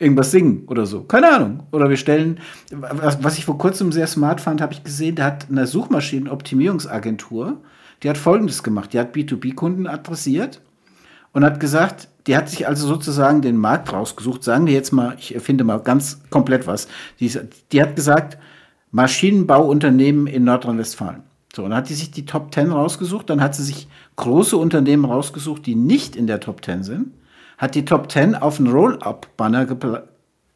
Speaker 2: irgendwas singen oder so. Keine Ahnung. Oder wir stellen, was, was ich vor kurzem sehr smart fand, habe ich gesehen, der hat eine Suchmaschinenoptimierungsagentur, die hat Folgendes gemacht. Die hat B2B-Kunden adressiert und hat gesagt, die hat sich also sozusagen den Markt rausgesucht. Sagen wir jetzt mal, ich erfinde mal ganz komplett was. Die, die hat gesagt, Maschinenbauunternehmen in Nordrhein-Westfalen. So, und dann hat die sich die Top 10 rausgesucht. Dann hat sie sich große Unternehmen rausgesucht, die nicht in der Top 10 sind. Hat die Top 10 auf einen Roll-Up-Banner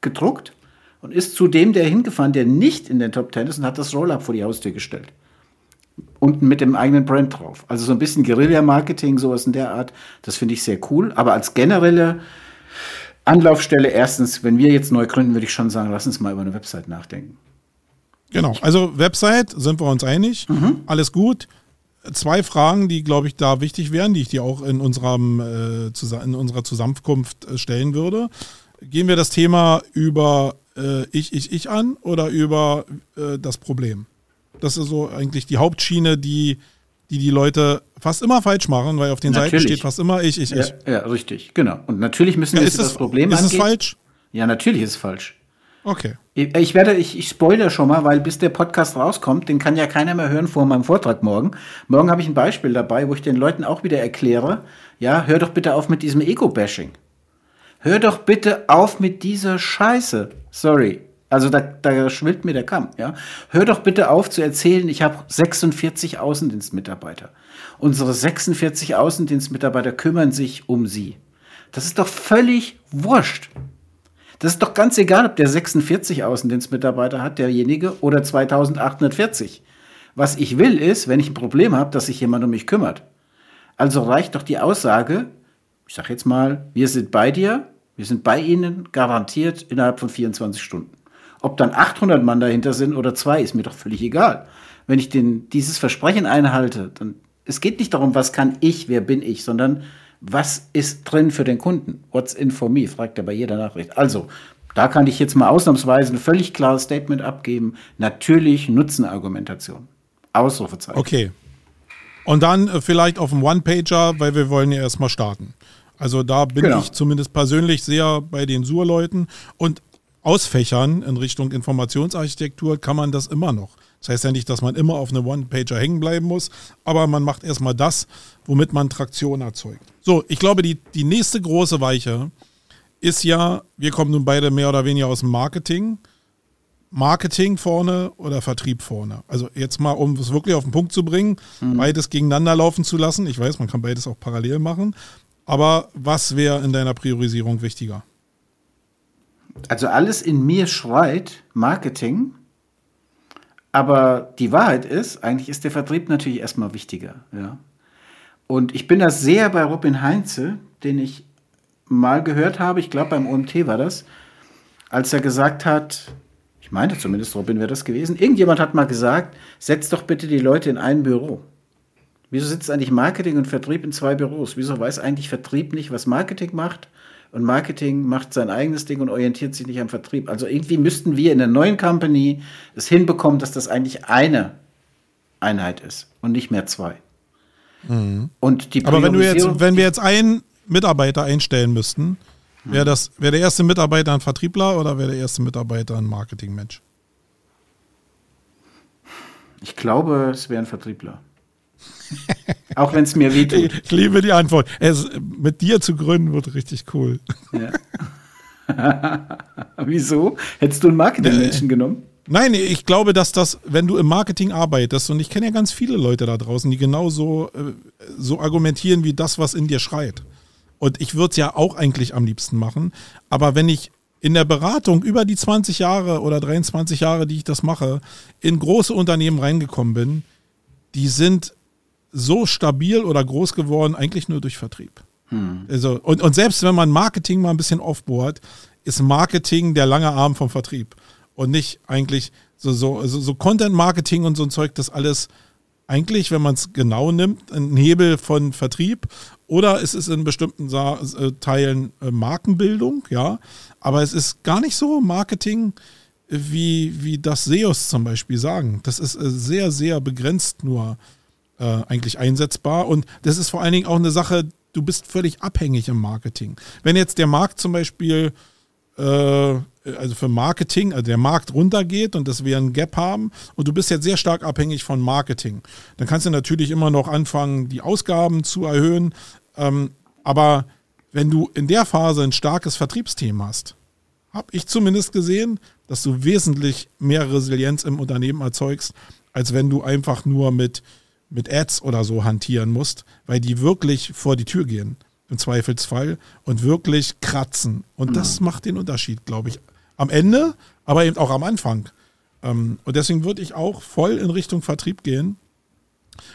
Speaker 2: gedruckt und ist zu dem der hingefahren, der nicht in den Top 10 ist und hat das Roll-Up vor die Haustür gestellt unten mit dem eigenen Brand drauf. Also so ein bisschen Guerilla-Marketing, sowas in der Art, das finde ich sehr cool. Aber als generelle Anlaufstelle, erstens, wenn wir jetzt neu gründen, würde ich schon sagen, lass uns mal über eine Website nachdenken.
Speaker 1: Genau, also Website, sind wir uns einig, mhm. alles gut. Zwei Fragen, die, glaube ich, da wichtig wären, die ich dir auch in, unserem, äh, in unserer Zusammenkunft äh, stellen würde. Gehen wir das Thema über äh, ich, ich, ich an oder über äh, das Problem? Das ist so eigentlich die Hauptschiene, die die, die Leute fast immer falsch machen, weil auf den natürlich. Seiten steht fast immer ich, ich, ich.
Speaker 2: Ja, ja richtig, genau. Und natürlich müssen wir ja,
Speaker 1: ist das, das Problem Ist es falsch?
Speaker 2: Ja, natürlich ist es falsch.
Speaker 1: Okay.
Speaker 2: Ich, werde, ich, ich spoilere schon mal, weil bis der Podcast rauskommt, den kann ja keiner mehr hören vor meinem Vortrag morgen. Morgen habe ich ein Beispiel dabei, wo ich den Leuten auch wieder erkläre, ja, hör doch bitte auf mit diesem Ego-Bashing. Hör doch bitte auf mit dieser Scheiße. Sorry. Also da, da schwillt mir der Kamm. Ja? Hör doch bitte auf zu erzählen, ich habe 46 Außendienstmitarbeiter. Unsere 46 Außendienstmitarbeiter kümmern sich um sie. Das ist doch völlig wurscht. Das ist doch ganz egal, ob der 46 Außendienstmitarbeiter hat, derjenige, oder 2840. Was ich will, ist, wenn ich ein Problem habe, dass sich jemand um mich kümmert. Also reicht doch die Aussage, ich sage jetzt mal, wir sind bei dir, wir sind bei Ihnen garantiert innerhalb von 24 Stunden. Ob dann 800 Mann dahinter sind oder zwei, ist mir doch völlig egal. Wenn ich den, dieses Versprechen einhalte, dann es geht nicht darum, was kann ich, wer bin ich, sondern was ist drin für den Kunden? What's in for me? fragt er bei jeder Nachricht. Also, da kann ich jetzt mal ausnahmsweise ein völlig klares Statement abgeben. Natürlich Nutzenargumentation. Ausrufezeichen.
Speaker 1: Okay. Und dann äh, vielleicht auf dem One-Pager, weil wir wollen ja erstmal starten. Also da bin genau. ich zumindest persönlich sehr bei den Sur-Leuten. Und ausfächern in Richtung Informationsarchitektur, kann man das immer noch. Das heißt ja nicht, dass man immer auf eine One-Pager hängen bleiben muss, aber man macht erstmal das, womit man Traktion erzeugt. So, ich glaube, die, die nächste große Weiche ist ja, wir kommen nun beide mehr oder weniger aus dem Marketing. Marketing vorne oder Vertrieb vorne. Also jetzt mal, um es wirklich auf den Punkt zu bringen, mhm. beides gegeneinander laufen zu lassen. Ich weiß, man kann beides auch parallel machen. Aber was wäre in deiner Priorisierung wichtiger?
Speaker 2: Also alles in mir schreit Marketing, aber die Wahrheit ist, eigentlich ist der Vertrieb natürlich erstmal wichtiger. Ja. Und ich bin da sehr bei Robin Heinze, den ich mal gehört habe, ich glaube beim OMT war das, als er gesagt hat, Ich meinte zumindest, Robin wäre das gewesen. Irgendjemand hat mal gesagt, setzt doch bitte die Leute in ein Büro. Wieso sitzt eigentlich Marketing und Vertrieb in zwei Büros? Wieso weiß eigentlich Vertrieb nicht, was Marketing macht? Und Marketing macht sein eigenes Ding und orientiert sich nicht am Vertrieb. Also irgendwie müssten wir in der neuen Company es hinbekommen, dass das eigentlich eine Einheit ist und nicht mehr zwei.
Speaker 1: Mhm. Und die Aber wenn du jetzt, wenn wir jetzt einen Mitarbeiter einstellen müssten, wäre das, wäre der erste Mitarbeiter ein Vertriebler oder wäre der erste Mitarbeiter ein Marketingmensch?
Speaker 2: Ich glaube, es wäre ein Vertriebler. Auch wenn es mir wehtut.
Speaker 1: Ich liebe die Antwort. Es, mit dir zu gründen wird richtig cool.
Speaker 2: Ja. Wieso? Hättest du einen Marketingmenschen äh, genommen?
Speaker 1: Nein, ich glaube, dass das, wenn du im Marketing arbeitest, und ich kenne ja ganz viele Leute da draußen, die genau so, äh, so argumentieren wie das, was in dir schreit. Und ich würde es ja auch eigentlich am liebsten machen. Aber wenn ich in der Beratung über die 20 Jahre oder 23 Jahre, die ich das mache, in große Unternehmen reingekommen bin, die sind so stabil oder groß geworden, eigentlich nur durch Vertrieb. Hm. Also, und, und selbst wenn man Marketing mal ein bisschen aufbohrt, ist Marketing der lange Arm vom Vertrieb. Und nicht eigentlich so, so, so, Content-Marketing und so ein Zeug, das alles eigentlich, wenn man es genau nimmt, ein Hebel von Vertrieb oder es ist in bestimmten Sa äh, Teilen äh, Markenbildung, ja. Aber es ist gar nicht so Marketing, wie, wie das SEOs zum Beispiel sagen. Das ist äh, sehr, sehr begrenzt nur äh, eigentlich einsetzbar. Und das ist vor allen Dingen auch eine Sache, du bist völlig abhängig im Marketing. Wenn jetzt der Markt zum Beispiel, äh, also für Marketing, also der Markt runtergeht und dass wir ein Gap haben und du bist jetzt sehr stark abhängig von Marketing, dann kannst du natürlich immer noch anfangen, die Ausgaben zu erhöhen. Ähm, aber wenn du in der Phase ein starkes Vertriebsteam hast, habe ich zumindest gesehen, dass du wesentlich mehr Resilienz im Unternehmen erzeugst, als wenn du einfach nur mit mit Ads oder so hantieren musst, weil die wirklich vor die Tür gehen, im Zweifelsfall, und wirklich kratzen. Und mhm. das macht den Unterschied, glaube ich. Am Ende, aber eben auch am Anfang. Ähm, und deswegen würde ich auch voll in Richtung Vertrieb gehen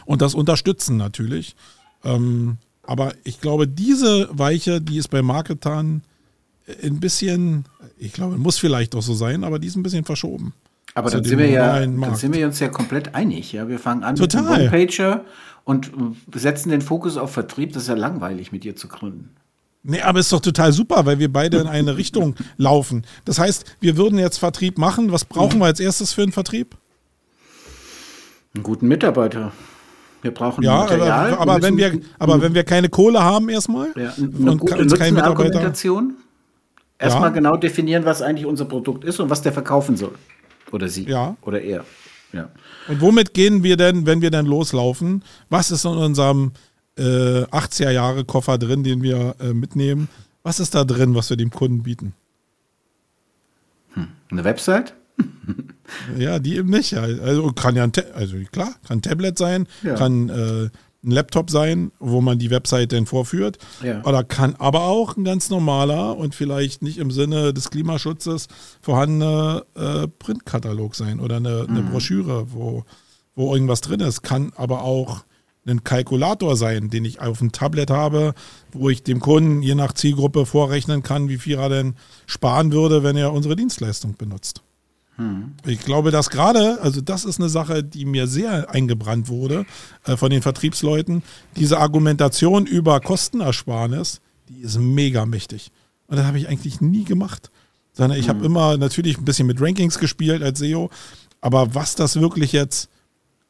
Speaker 1: und das unterstützen natürlich. Ähm, aber ich glaube, diese Weiche, die ist bei Marketern ein bisschen, ich glaube, muss vielleicht auch so sein, aber die ist ein bisschen verschoben.
Speaker 2: Aber dann sind, wir ja, dann sind wir uns ja komplett einig. Ja? Wir fangen an Total. mit einem One-Pager und setzen den Fokus auf Vertrieb. Das ist ja langweilig, mit dir zu gründen.
Speaker 1: Nee, aber ist doch total super, weil wir beide in eine Richtung laufen. Das heißt, wir würden jetzt Vertrieb machen. Was brauchen wir als erstes für einen Vertrieb?
Speaker 2: Einen guten Mitarbeiter. Wir brauchen
Speaker 1: ja, Material. Aber, aber wenn wir, aber wenn wir keine Kohle haben erstmal
Speaker 2: ja, eine und gute keine Argumentation. Erstmal ja. genau definieren, was eigentlich unser Produkt ist und was der verkaufen soll. Oder sie.
Speaker 1: Ja.
Speaker 2: Oder er.
Speaker 1: Ja. Und womit gehen wir denn, wenn wir denn loslaufen? Was ist in unserem äh, 80er Jahre Koffer drin, den wir äh, mitnehmen? Was ist da drin, was wir dem Kunden bieten?
Speaker 2: Hm. Eine Website?
Speaker 1: ja, die eben nicht. Also kann ja ein, also klar, kann ein Tablet sein, ja. kann äh, ein Laptop sein, wo man die Website dann vorführt. Ja. Oder kann aber auch ein ganz normaler und vielleicht nicht im Sinne des Klimaschutzes vorhandene äh, Printkatalog sein oder eine, mhm. eine Broschüre, wo, wo irgendwas drin ist. Kann aber auch ein Kalkulator sein, den ich auf dem Tablet habe, wo ich dem Kunden je nach Zielgruppe vorrechnen kann, wie viel er denn sparen würde, wenn er unsere Dienstleistung benutzt. Hm. Ich glaube, dass gerade, also das ist eine Sache, die mir sehr eingebrannt wurde äh, von den Vertriebsleuten. Diese Argumentation über Kostenersparnis, die ist mega mächtig. Und das habe ich eigentlich nie gemacht. Sondern ich hm. habe immer natürlich ein bisschen mit Rankings gespielt als SEO. Aber was das wirklich jetzt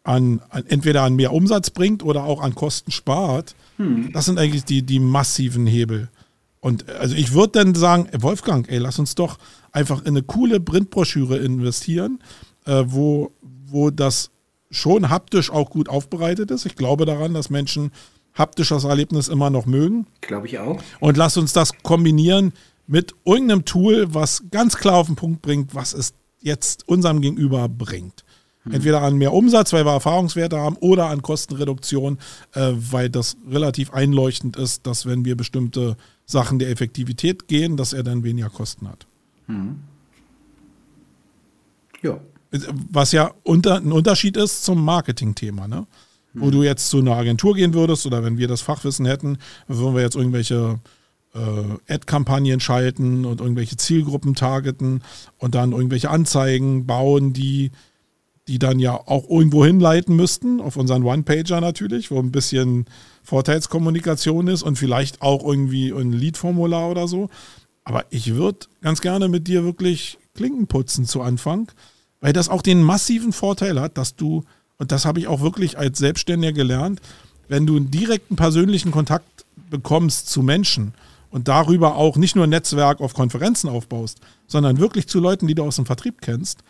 Speaker 1: an, an, entweder an mehr Umsatz bringt oder auch an Kosten spart, hm. das sind eigentlich die, die massiven Hebel. Und also ich würde dann sagen, Wolfgang, ey, lass uns doch einfach in eine coole Printbroschüre investieren, äh, wo, wo das schon haptisch auch gut aufbereitet ist. Ich glaube daran, dass Menschen haptisches Erlebnis immer noch mögen.
Speaker 2: Glaube ich auch.
Speaker 1: Und lass uns das kombinieren mit irgendeinem Tool, was ganz klar auf den Punkt bringt, was es jetzt unserem Gegenüber bringt. Hm. Entweder an mehr Umsatz, weil wir Erfahrungswerte haben, oder an Kostenreduktion, äh, weil das relativ einleuchtend ist, dass wenn wir bestimmte Sachen der Effektivität gehen, dass er dann weniger Kosten hat. Mhm. Ja. Was ja unter, ein Unterschied ist zum Marketing-Thema, ne? Mhm. Wo du jetzt zu einer Agentur gehen würdest oder wenn wir das Fachwissen hätten, würden wir jetzt irgendwelche äh, Ad-Kampagnen schalten und irgendwelche Zielgruppen targeten und dann irgendwelche Anzeigen bauen, die, die dann ja auch irgendwo hinleiten müssten, auf unseren One-Pager natürlich, wo ein bisschen Vorteilskommunikation ist und vielleicht auch irgendwie ein Lead-Formular oder so. Aber ich würde ganz gerne mit dir wirklich Klinken putzen zu Anfang, weil das auch den massiven Vorteil hat, dass du, und das habe ich auch wirklich als Selbstständiger gelernt, wenn du einen direkten persönlichen Kontakt bekommst zu Menschen und darüber auch nicht nur ein Netzwerk auf Konferenzen aufbaust, sondern wirklich zu Leuten, die du aus dem Vertrieb kennst,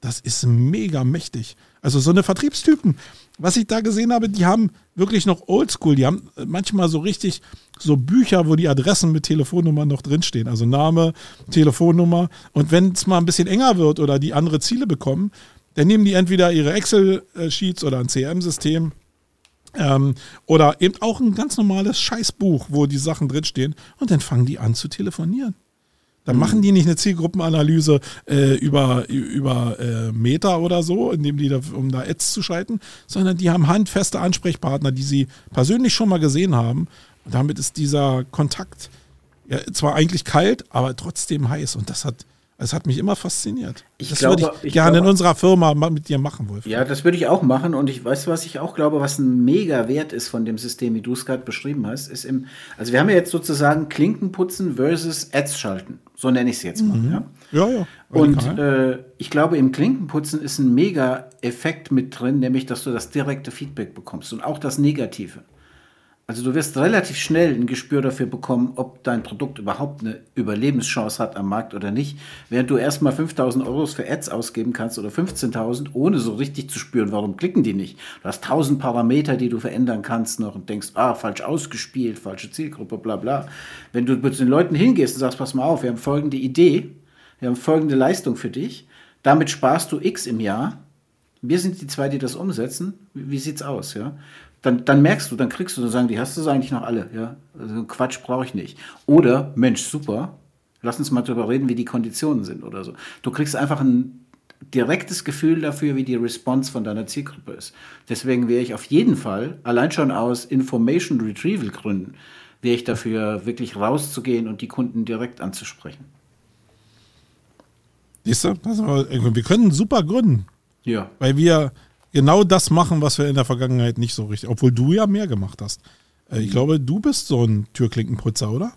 Speaker 1: das ist mega mächtig. Also so eine Vertriebstypen, was ich da gesehen habe, die haben wirklich noch Oldschool. Die haben manchmal so richtig so Bücher, wo die Adressen mit Telefonnummern noch drinstehen. Also Name, Telefonnummer. Und wenn es mal ein bisschen enger wird oder die andere Ziele bekommen, dann nehmen die entweder ihre Excel-Sheets oder ein CRM-System ähm, oder eben auch ein ganz normales Scheißbuch, wo die Sachen drinstehen und dann fangen die an zu telefonieren. Dann mhm. machen die nicht eine Zielgruppenanalyse äh, über, über äh, Meta oder so, indem die da, um da Ads zu schalten, sondern die haben handfeste Ansprechpartner, die sie persönlich schon mal gesehen haben. Und damit ist dieser Kontakt ja, zwar eigentlich kalt, aber trotzdem heiß. Und das hat es hat mich immer fasziniert.
Speaker 2: Ich das glaube, würde
Speaker 1: ich, ich gerne glaube, in unserer Firma mit dir machen, Wolf.
Speaker 2: Ja, das würde ich auch machen. Und ich weiß, was ich auch glaube, was ein mega Wert ist von dem System, wie du es gerade beschrieben hast, ist im, also wir haben ja jetzt sozusagen Klinkenputzen versus Ads schalten. So nenne ich es jetzt mal. Mhm. Ja,
Speaker 1: ja. ja
Speaker 2: und äh, ich glaube, im Klinkenputzen ist ein mega Effekt mit drin, nämlich, dass du das direkte Feedback bekommst und auch das Negative. Also du wirst relativ schnell ein Gespür dafür bekommen, ob dein Produkt überhaupt eine Überlebenschance hat am Markt oder nicht, während du erstmal 5000 Euro für Ads ausgeben kannst oder 15.000, ohne so richtig zu spüren, warum klicken die nicht. Du hast 1000 Parameter, die du verändern kannst noch und denkst, ah, falsch ausgespielt, falsche Zielgruppe, bla bla. Wenn du mit den Leuten hingehst und sagst, pass mal auf, wir haben folgende Idee, wir haben folgende Leistung für dich, damit sparst du X im Jahr, wir sind die zwei, die das umsetzen. Wie, sieht's aus, ja? Dann, dann merkst du, dann kriegst du, dann sagen die, hast du es eigentlich noch alle, ja? Also Quatsch brauche ich nicht. Oder, Mensch, super, lass uns mal darüber reden, wie die Konditionen sind oder so. Du kriegst einfach ein direktes Gefühl dafür, wie die Response von deiner Zielgruppe ist. Deswegen wäre ich auf jeden Fall, allein schon aus Information Retrieval Gründen, wäre ich dafür, wirklich rauszugehen und die Kunden direkt anzusprechen.
Speaker 1: Siehst du, wir können super gründen.
Speaker 2: Ja.
Speaker 1: Weil wir, genau das machen, was wir in der Vergangenheit nicht so richtig, obwohl du ja mehr gemacht hast. Äh, ich glaube, du bist so ein Türklinkenputzer, oder?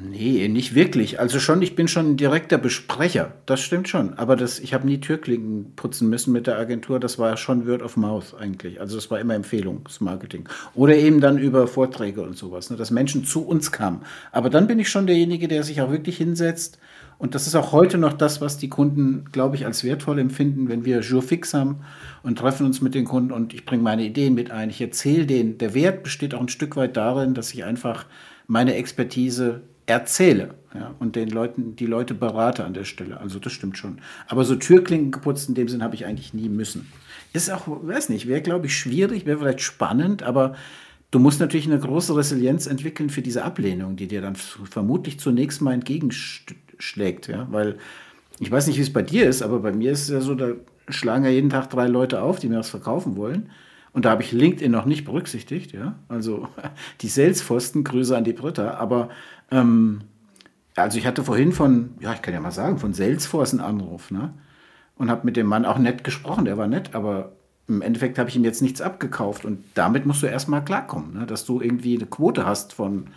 Speaker 2: Nee, nicht wirklich. Also schon, ich bin schon ein direkter Besprecher. Das stimmt schon. Aber das, ich habe nie Türklinken putzen müssen mit der Agentur. Das war schon Word of Mouth eigentlich. Also das war immer Empfehlungsmarketing. Oder eben dann über Vorträge und sowas, ne, dass Menschen zu uns kamen. Aber dann bin ich schon derjenige, der sich auch wirklich hinsetzt und das ist auch heute noch das, was die Kunden, glaube ich, als wertvoll empfinden, wenn wir Jour fix haben und treffen uns mit den Kunden und ich bringe meine Ideen mit ein. Ich erzähle denen. Der Wert besteht auch ein Stück weit darin, dass ich einfach meine Expertise erzähle ja, und den Leuten, die Leute berate an der Stelle. Also das stimmt schon. Aber so Türklinken geputzt in dem Sinn habe ich eigentlich nie müssen. Ist auch, weiß nicht, wäre, glaube ich, schwierig, wäre vielleicht spannend, aber du musst natürlich eine große Resilienz entwickeln für diese Ablehnung, die dir dann vermutlich zunächst mal entgegensteht schlägt, ja, weil ich weiß nicht, wie es bei dir ist, aber bei mir ist es ja so, da schlagen ja jeden Tag drei Leute auf, die mir was verkaufen wollen. Und da habe ich LinkedIn noch nicht berücksichtigt, ja. Also die Salesforsten, Grüße an die Britta. Aber ähm, also ich hatte vorhin von, ja, ich kann ja mal sagen, von Salesforce einen Anruf, ne? Und habe mit dem Mann auch nett gesprochen, der war nett, aber im Endeffekt habe ich ihm jetzt nichts abgekauft. Und damit musst du erstmal klarkommen, ne? dass du irgendwie eine Quote hast von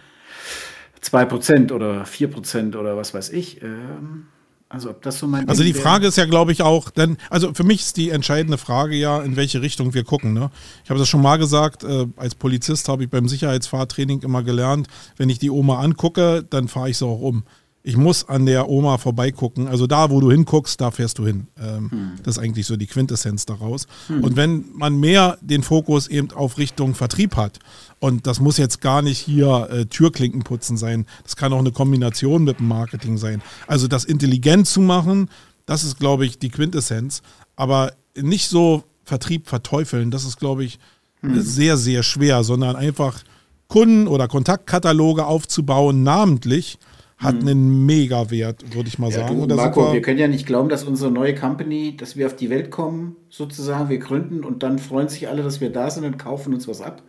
Speaker 2: 2% oder 4% oder was weiß ich. Ähm, also ob das so mein
Speaker 1: Also Ding die Frage ist ja, glaube ich, auch, denn, also für mich ist die entscheidende Frage ja, in welche Richtung wir gucken. Ne? Ich habe das schon mal gesagt, äh, als Polizist habe ich beim Sicherheitsfahrtraining immer gelernt, wenn ich die Oma angucke, dann fahre ich sie auch um ich muss an der Oma vorbeigucken. Also da, wo du hinguckst, da fährst du hin. Ähm, hm. Das ist eigentlich so die Quintessenz daraus. Hm. Und wenn man mehr den Fokus eben auf Richtung Vertrieb hat, und das muss jetzt gar nicht hier äh, Türklinken putzen sein, das kann auch eine Kombination mit dem Marketing sein. Also das intelligent zu machen, das ist, glaube ich, die Quintessenz. Aber nicht so Vertrieb verteufeln, das ist, glaube ich, hm. sehr, sehr schwer, sondern einfach Kunden- oder Kontaktkataloge aufzubauen, namentlich hat hm. einen Mega-Wert, würde ich mal ja, sagen.
Speaker 2: Du, Marco, wir können ja nicht glauben, dass unsere neue Company, dass wir auf die Welt kommen, sozusagen, wir gründen und dann freuen sich alle, dass wir da sind und kaufen uns was ab.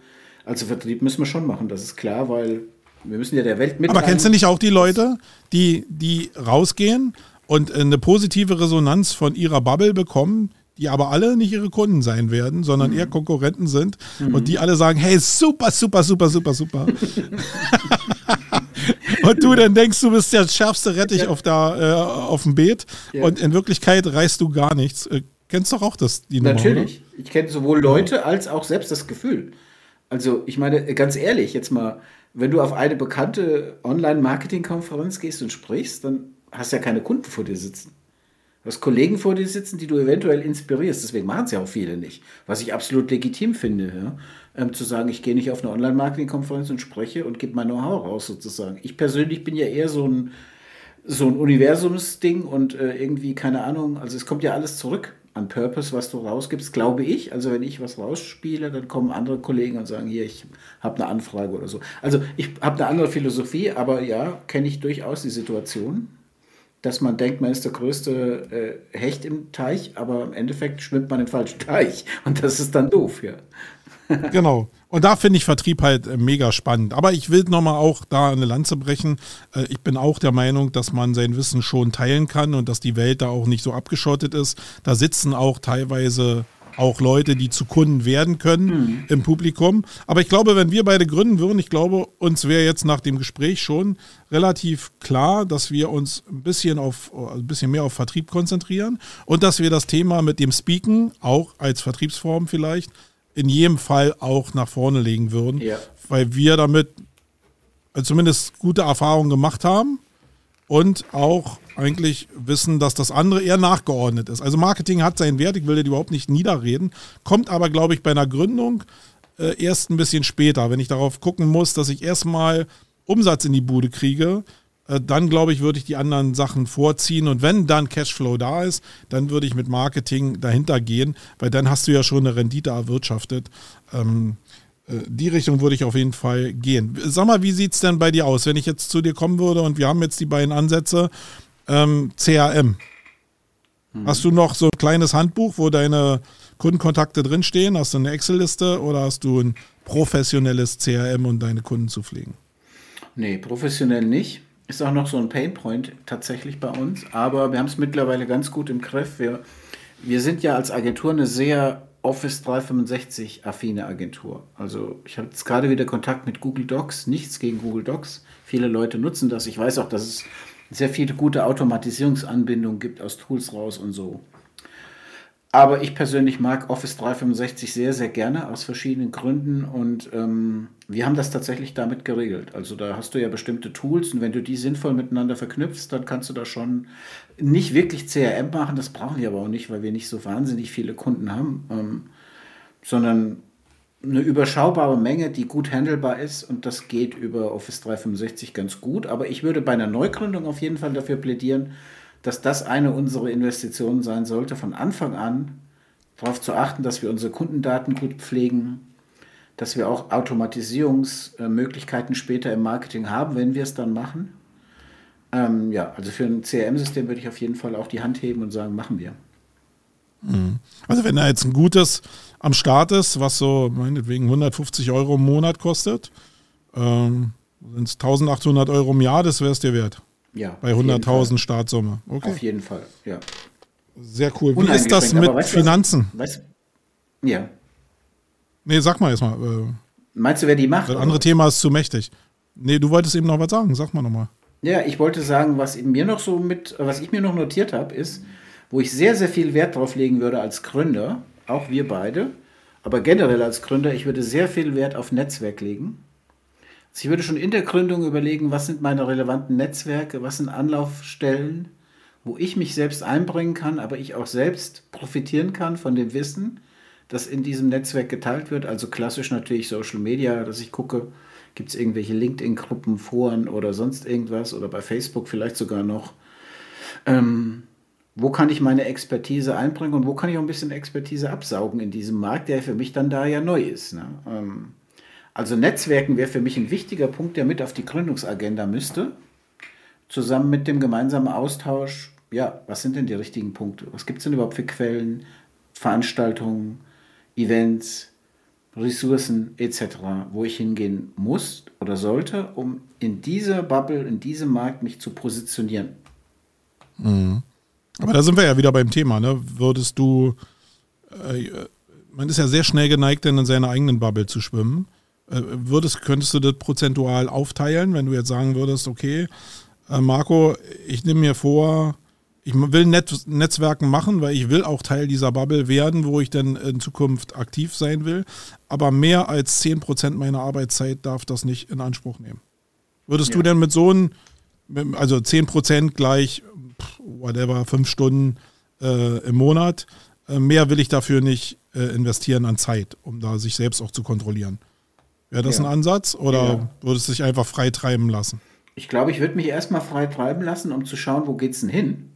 Speaker 2: Also Vertrieb müssen wir schon machen, das ist klar, weil Wir müssen ja der Welt
Speaker 1: mitteilen. Aber kennst du nicht auch die Leute, die, die rausgehen und eine positive Resonanz von ihrer Bubble bekommen, die aber alle nicht ihre Kunden sein werden, sondern mhm. eher Konkurrenten sind mhm. und die alle sagen, hey, super, super, super, super, super. und du dann denkst, du bist der schärfste Rettich ja. auf, der, äh, auf dem Beet ja. und in Wirklichkeit reißt du gar nichts. Äh, kennst doch auch das,
Speaker 2: die Nummer, Natürlich. Ich kenne sowohl Leute als auch selbst das Gefühl. Also ich meine, ganz ehrlich, jetzt mal, wenn du auf eine bekannte Online-Marketing-Konferenz gehst und sprichst, dann hast du ja keine Kunden vor dir sitzen. Du hast Kollegen vor dir sitzen, die du eventuell inspirierst. Deswegen machen es ja auch viele nicht. Was ich absolut legitim finde, ja? ähm, zu sagen, ich gehe nicht auf eine Online-Marketing-Konferenz und spreche und gebe mein Know-how raus sozusagen. Ich persönlich bin ja eher so ein, so ein Universumsding und äh, irgendwie, keine Ahnung, also es kommt ja alles zurück an Purpose, was du rausgibst, glaube ich. Also wenn ich was rausspiele, dann kommen andere Kollegen und sagen, hier, ich habe eine Anfrage oder so. Also ich habe eine andere Philosophie, aber ja, kenne ich durchaus die Situation, dass man denkt, man ist der größte äh, Hecht im Teich, aber im Endeffekt schwimmt man im falschen Teich. Und das ist dann doof, ja.
Speaker 1: Genau. Und da finde ich Vertrieb halt äh, mega spannend. Aber ich will nochmal auch da eine Lanze brechen. Äh, ich bin auch der Meinung, dass man sein Wissen schon teilen kann und dass die Welt da auch nicht so abgeschottet ist. Da sitzen auch teilweise auch Leute, die zu Kunden werden können mhm. im Publikum. Aber ich glaube, wenn wir beide gründen würden, ich glaube, uns wäre jetzt nach dem Gespräch schon relativ klar, dass wir uns ein bisschen auf ein bisschen mehr auf Vertrieb konzentrieren und dass wir das Thema mit dem Speaken auch als Vertriebsform vielleicht in jedem Fall auch nach vorne legen würden, ja. weil wir damit zumindest gute Erfahrungen gemacht haben und auch eigentlich wissen, dass das andere eher nachgeordnet ist. Also Marketing hat seinen Wert, ich will das überhaupt nicht niederreden, kommt aber, glaube ich, bei einer Gründung äh, erst ein bisschen später, wenn ich darauf gucken muss, dass ich erstmal Umsatz in die Bude kriege äh, dann glaube ich, würde ich die anderen Sachen vorziehen. Und wenn dann Cashflow da ist, dann würde ich mit Marketing dahinter gehen, weil dann hast du ja schon eine Rendite erwirtschaftet. Ähm, äh, die Richtung würde ich auf jeden Fall gehen. Sag mal, wie sieht es denn bei dir aus, wenn ich jetzt zu dir kommen würde und wir haben jetzt die beiden Ansätze? Ähm, CRM. Mhm. Hast du noch so ein kleines Handbuch, wo deine Kundenkontakte drinstehen? Hast du eine Excel-Liste oder hast du ein professionelles CRM, um deine Kunden zu pflegen?
Speaker 2: Nee, professionell nicht. Ist auch noch so ein Painpoint tatsächlich bei uns, aber wir haben es mittlerweile ganz gut im Griff. Wir, wir sind ja als Agentur eine sehr Office 365 affine Agentur. Also ich habe jetzt gerade wieder Kontakt mit Google Docs, nichts gegen Google Docs. Viele Leute nutzen das. Ich weiß auch, dass es sehr viele gute Automatisierungsanbindungen gibt aus Tools raus und so. Aber ich persönlich mag Office 365 sehr, sehr gerne aus verschiedenen Gründen und ähm, wir haben das tatsächlich damit geregelt. Also da hast du ja bestimmte Tools und wenn du die sinnvoll miteinander verknüpfst, dann kannst du da schon nicht wirklich CRM machen. Das brauchen wir aber auch nicht, weil wir nicht so wahnsinnig viele Kunden haben, ähm, sondern eine überschaubare Menge, die gut handelbar ist und das geht über Office 365 ganz gut. Aber ich würde bei einer Neugründung auf jeden Fall dafür plädieren, dass das eine unserer Investitionen sein sollte, von Anfang an darauf zu achten, dass wir unsere Kundendaten gut pflegen, dass wir auch Automatisierungsmöglichkeiten später im Marketing haben, wenn wir es dann machen. Ähm, ja, also für ein CRM-System würde ich auf jeden Fall auch die Hand heben und sagen, machen wir.
Speaker 1: Mhm. Also wenn da jetzt ein gutes am Start ist, was so meinetwegen 150 Euro im Monat kostet, ähm, sind es 1800 Euro im Jahr, das wäre es dir wert.
Speaker 2: Ja.
Speaker 1: Bei 100.000 Startsumme.
Speaker 2: Okay. Auf jeden Fall, ja.
Speaker 1: Sehr cool. Wie ist das mit weißt Finanzen?
Speaker 2: Was, weißt, ja.
Speaker 1: Nee, sag mal erstmal. Äh,
Speaker 2: Meinst du, wer die macht?
Speaker 1: Das andere oder? Thema ist zu mächtig. Nee, du wolltest eben noch was sagen. Sag mal nochmal.
Speaker 2: Ja, ich wollte sagen, was mir noch so mit, was ich mir noch notiert habe, ist, wo ich sehr, sehr viel Wert drauf legen würde als Gründer, auch wir beide, aber generell als Gründer, ich würde sehr viel Wert auf Netzwerk legen. Also ich würde schon in der Gründung überlegen, was sind meine relevanten Netzwerke, was sind Anlaufstellen, wo ich mich selbst einbringen kann, aber ich auch selbst profitieren kann von dem Wissen, das in diesem Netzwerk geteilt wird. Also klassisch natürlich Social Media, dass ich gucke, gibt es irgendwelche LinkedIn-Gruppen, Foren oder sonst irgendwas oder bei Facebook vielleicht sogar noch. Ähm, wo kann ich meine Expertise einbringen und wo kann ich auch ein bisschen Expertise absaugen in diesem Markt, der für mich dann da ja neu ist. Ne? Ähm, also Netzwerken wäre für mich ein wichtiger Punkt, der mit auf die Gründungsagenda müsste. Zusammen mit dem gemeinsamen Austausch, ja, was sind denn die richtigen Punkte? Was gibt es denn überhaupt für Quellen, Veranstaltungen, Events? Ressourcen etc., wo ich hingehen muss oder sollte, um in dieser Bubble, in diesem Markt mich zu positionieren.
Speaker 1: Mhm. Aber da sind wir ja wieder beim Thema, ne? Würdest du, äh, man ist ja sehr schnell geneigt, in seiner eigenen Bubble zu schwimmen. Äh, würdest, könntest du das prozentual aufteilen, wenn du jetzt sagen würdest, okay, äh, Marco, ich nehme mir vor, ich will Net Netzwerken machen, weil ich will auch Teil dieser Bubble werden, wo ich dann in Zukunft aktiv sein will. Aber mehr als 10% meiner Arbeitszeit darf das nicht in Anspruch nehmen. Würdest ja. du denn mit so einem, also 10% gleich, whatever, 5 Stunden äh, im Monat, äh, mehr will ich dafür nicht äh, investieren an Zeit, um da sich selbst auch zu kontrollieren? Wäre das ja. ein Ansatz oder ja. würdest du dich einfach frei treiben lassen?
Speaker 2: Ich glaube, ich würde mich erstmal frei treiben lassen, um zu schauen, wo geht es denn hin?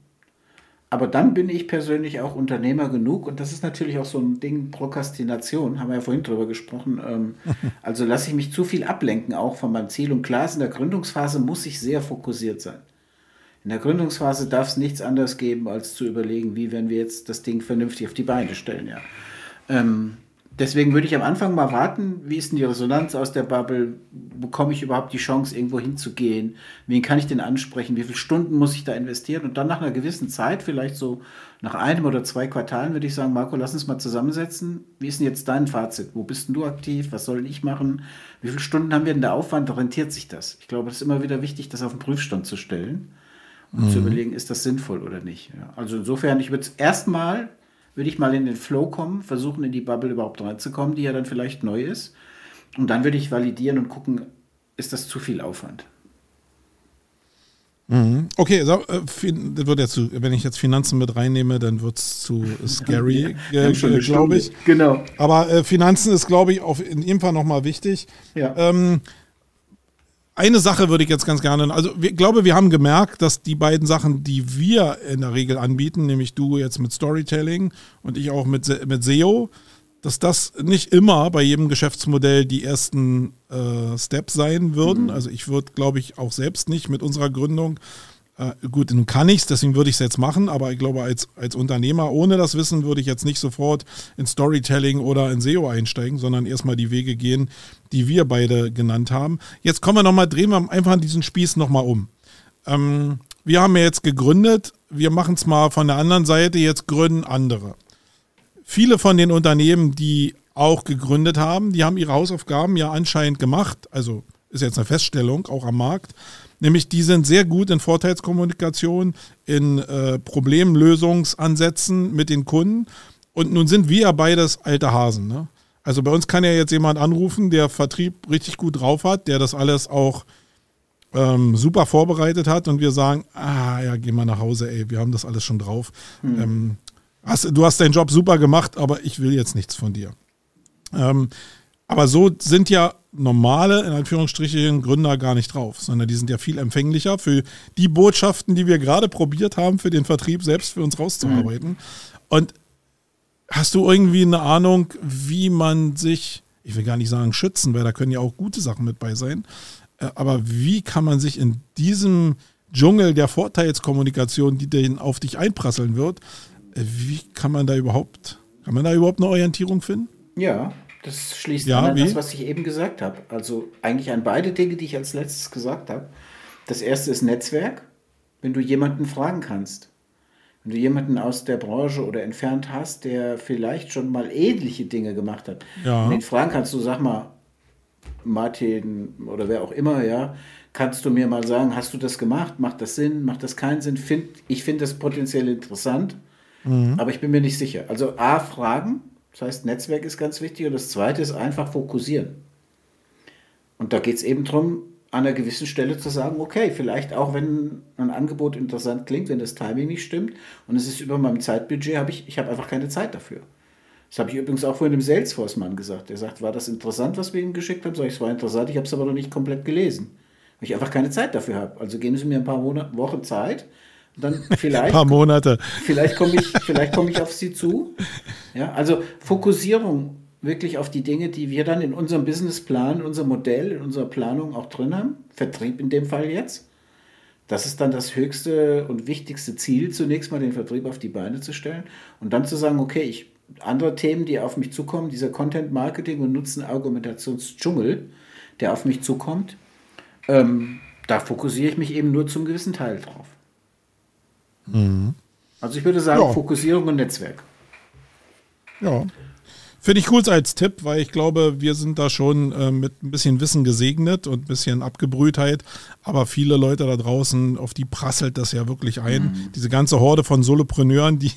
Speaker 2: Aber dann bin ich persönlich auch Unternehmer genug und das ist natürlich auch so ein Ding, Prokrastination, haben wir ja vorhin drüber gesprochen. Ähm, also lasse ich mich zu viel ablenken, auch von meinem Ziel. Und klar ist, in der Gründungsphase muss ich sehr fokussiert sein. In der Gründungsphase darf es nichts anderes geben, als zu überlegen, wie werden wir jetzt das Ding vernünftig auf die Beine stellen. Ja. Ähm, Deswegen würde ich am Anfang mal warten, wie ist denn die Resonanz aus der Bubble? Bekomme ich überhaupt die Chance, irgendwo hinzugehen? Wen kann ich denn ansprechen? Wie viele Stunden muss ich da investieren? Und dann nach einer gewissen Zeit, vielleicht so nach einem oder zwei Quartalen, würde ich sagen, Marco, lass uns mal zusammensetzen. Wie ist denn jetzt dein Fazit? Wo bist denn du aktiv? Was soll ich machen? Wie viele Stunden haben wir denn da Aufwand? Rentiert sich das? Ich glaube, es ist immer wieder wichtig, das auf den Prüfstand zu stellen und mhm. zu überlegen, ist das sinnvoll oder nicht. Ja, also insofern, ich würde es erstmal würde ich mal in den Flow kommen, versuchen in die Bubble überhaupt reinzukommen, die ja dann vielleicht neu ist. Und dann würde ich validieren und gucken, ist das zu viel Aufwand.
Speaker 1: Mhm. Okay, so, äh, das wird jetzt wenn ich jetzt Finanzen mit reinnehme, dann wird es zu scary, äh, glaube ich.
Speaker 2: Genau.
Speaker 1: Aber äh, Finanzen ist, glaube ich, auf in jedem Fall nochmal wichtig.
Speaker 2: Ja.
Speaker 1: Ähm, eine Sache würde ich jetzt ganz gerne, also ich glaube, wir haben gemerkt, dass die beiden Sachen, die wir in der Regel anbieten, nämlich du jetzt mit Storytelling und ich auch mit, mit SEO, dass das nicht immer bei jedem Geschäftsmodell die ersten äh, Steps sein würden. Mhm. Also ich würde, glaube ich, auch selbst nicht mit unserer Gründung äh, gut, nun kann ich es, deswegen würde ich es jetzt machen, aber ich glaube, als, als Unternehmer ohne das Wissen würde ich jetzt nicht sofort in Storytelling oder in SEO einsteigen, sondern erstmal die Wege gehen, die wir beide genannt haben. Jetzt kommen wir nochmal, drehen wir einfach diesen Spieß nochmal um. Ähm, wir haben ja jetzt gegründet, wir machen es mal von der anderen Seite, jetzt gründen andere. Viele von den Unternehmen, die auch gegründet haben, die haben ihre Hausaufgaben ja anscheinend gemacht, also ist jetzt eine Feststellung, auch am Markt. Nämlich die sind sehr gut in Vorteilskommunikation, in äh, Problemlösungsansätzen mit den Kunden. Und nun sind wir ja beides alte Hasen. Ne? Also bei uns kann ja jetzt jemand anrufen, der Vertrieb richtig gut drauf hat, der das alles auch ähm, super vorbereitet hat und wir sagen, ah ja, geh mal nach Hause, ey, wir haben das alles schon drauf. Mhm. Ähm, hast, du hast deinen Job super gemacht, aber ich will jetzt nichts von dir. Ähm, aber so sind ja normale, in Anführungsstrichen, Gründer gar nicht drauf, sondern die sind ja viel empfänglicher für die Botschaften, die wir gerade probiert haben, für den Vertrieb selbst für uns rauszuarbeiten. Mhm. Und hast du irgendwie eine Ahnung, wie man sich, ich will gar nicht sagen schützen, weil da können ja auch gute Sachen mit bei sein, äh, aber wie kann man sich in diesem Dschungel der Vorteilskommunikation, die den auf dich einprasseln wird, äh, wie kann man da überhaupt, kann man da überhaupt eine Orientierung finden?
Speaker 2: Ja, das schließt ja, an das, was ich eben gesagt habe. Also eigentlich an beide Dinge, die ich als letztes gesagt habe. Das erste ist Netzwerk, wenn du jemanden fragen kannst. Wenn du jemanden aus der Branche oder entfernt hast, der vielleicht schon mal ähnliche Dinge gemacht hat, ja. den fragen kannst du, sag mal, Martin oder wer auch immer, ja, kannst du mir mal sagen, hast du das gemacht? Macht das Sinn? Macht das keinen Sinn? Find, ich finde das potenziell interessant, mhm. aber ich bin mir nicht sicher. Also A, fragen, das heißt, Netzwerk ist ganz wichtig. Und das Zweite ist einfach fokussieren. Und da geht es eben darum, an einer gewissen Stelle zu sagen, okay, vielleicht auch wenn ein Angebot interessant klingt, wenn das Timing nicht stimmt und es ist über meinem Zeitbudget, habe ich, ich habe einfach keine Zeit dafür. Das habe ich übrigens auch vorhin dem Salesforce-Mann gesagt. Der sagt, war das interessant, was wir ihm geschickt haben? Sag ich, es war interessant, ich habe es aber noch nicht komplett gelesen. Weil ich einfach keine Zeit dafür habe. Also geben Sie mir ein paar Wochen Zeit dann vielleicht. Ein
Speaker 1: paar Monate.
Speaker 2: Vielleicht komme ich, vielleicht komme ich auf Sie zu. Ja, also Fokussierung wirklich auf die Dinge, die wir dann in unserem Businessplan, in unserem Modell, in unserer Planung auch drin haben. Vertrieb in dem Fall jetzt. Das ist dann das höchste und wichtigste Ziel, zunächst mal den Vertrieb auf die Beine zu stellen und dann zu sagen, okay, ich andere Themen, die auf mich zukommen, dieser Content Marketing und Nutzen-Argumentationsdschungel, der auf mich zukommt, ähm, da fokussiere ich mich eben nur zum gewissen Teil drauf. Mhm. Also ich würde sagen, ja. Fokussierung und Netzwerk.
Speaker 1: Ja. Finde ich cool als Tipp, weil ich glaube, wir sind da schon äh, mit ein bisschen Wissen gesegnet und ein bisschen Abgebrühtheit. Aber viele Leute da draußen, auf die prasselt das ja wirklich ein. Mhm. Diese ganze Horde von Solopreneuren, die,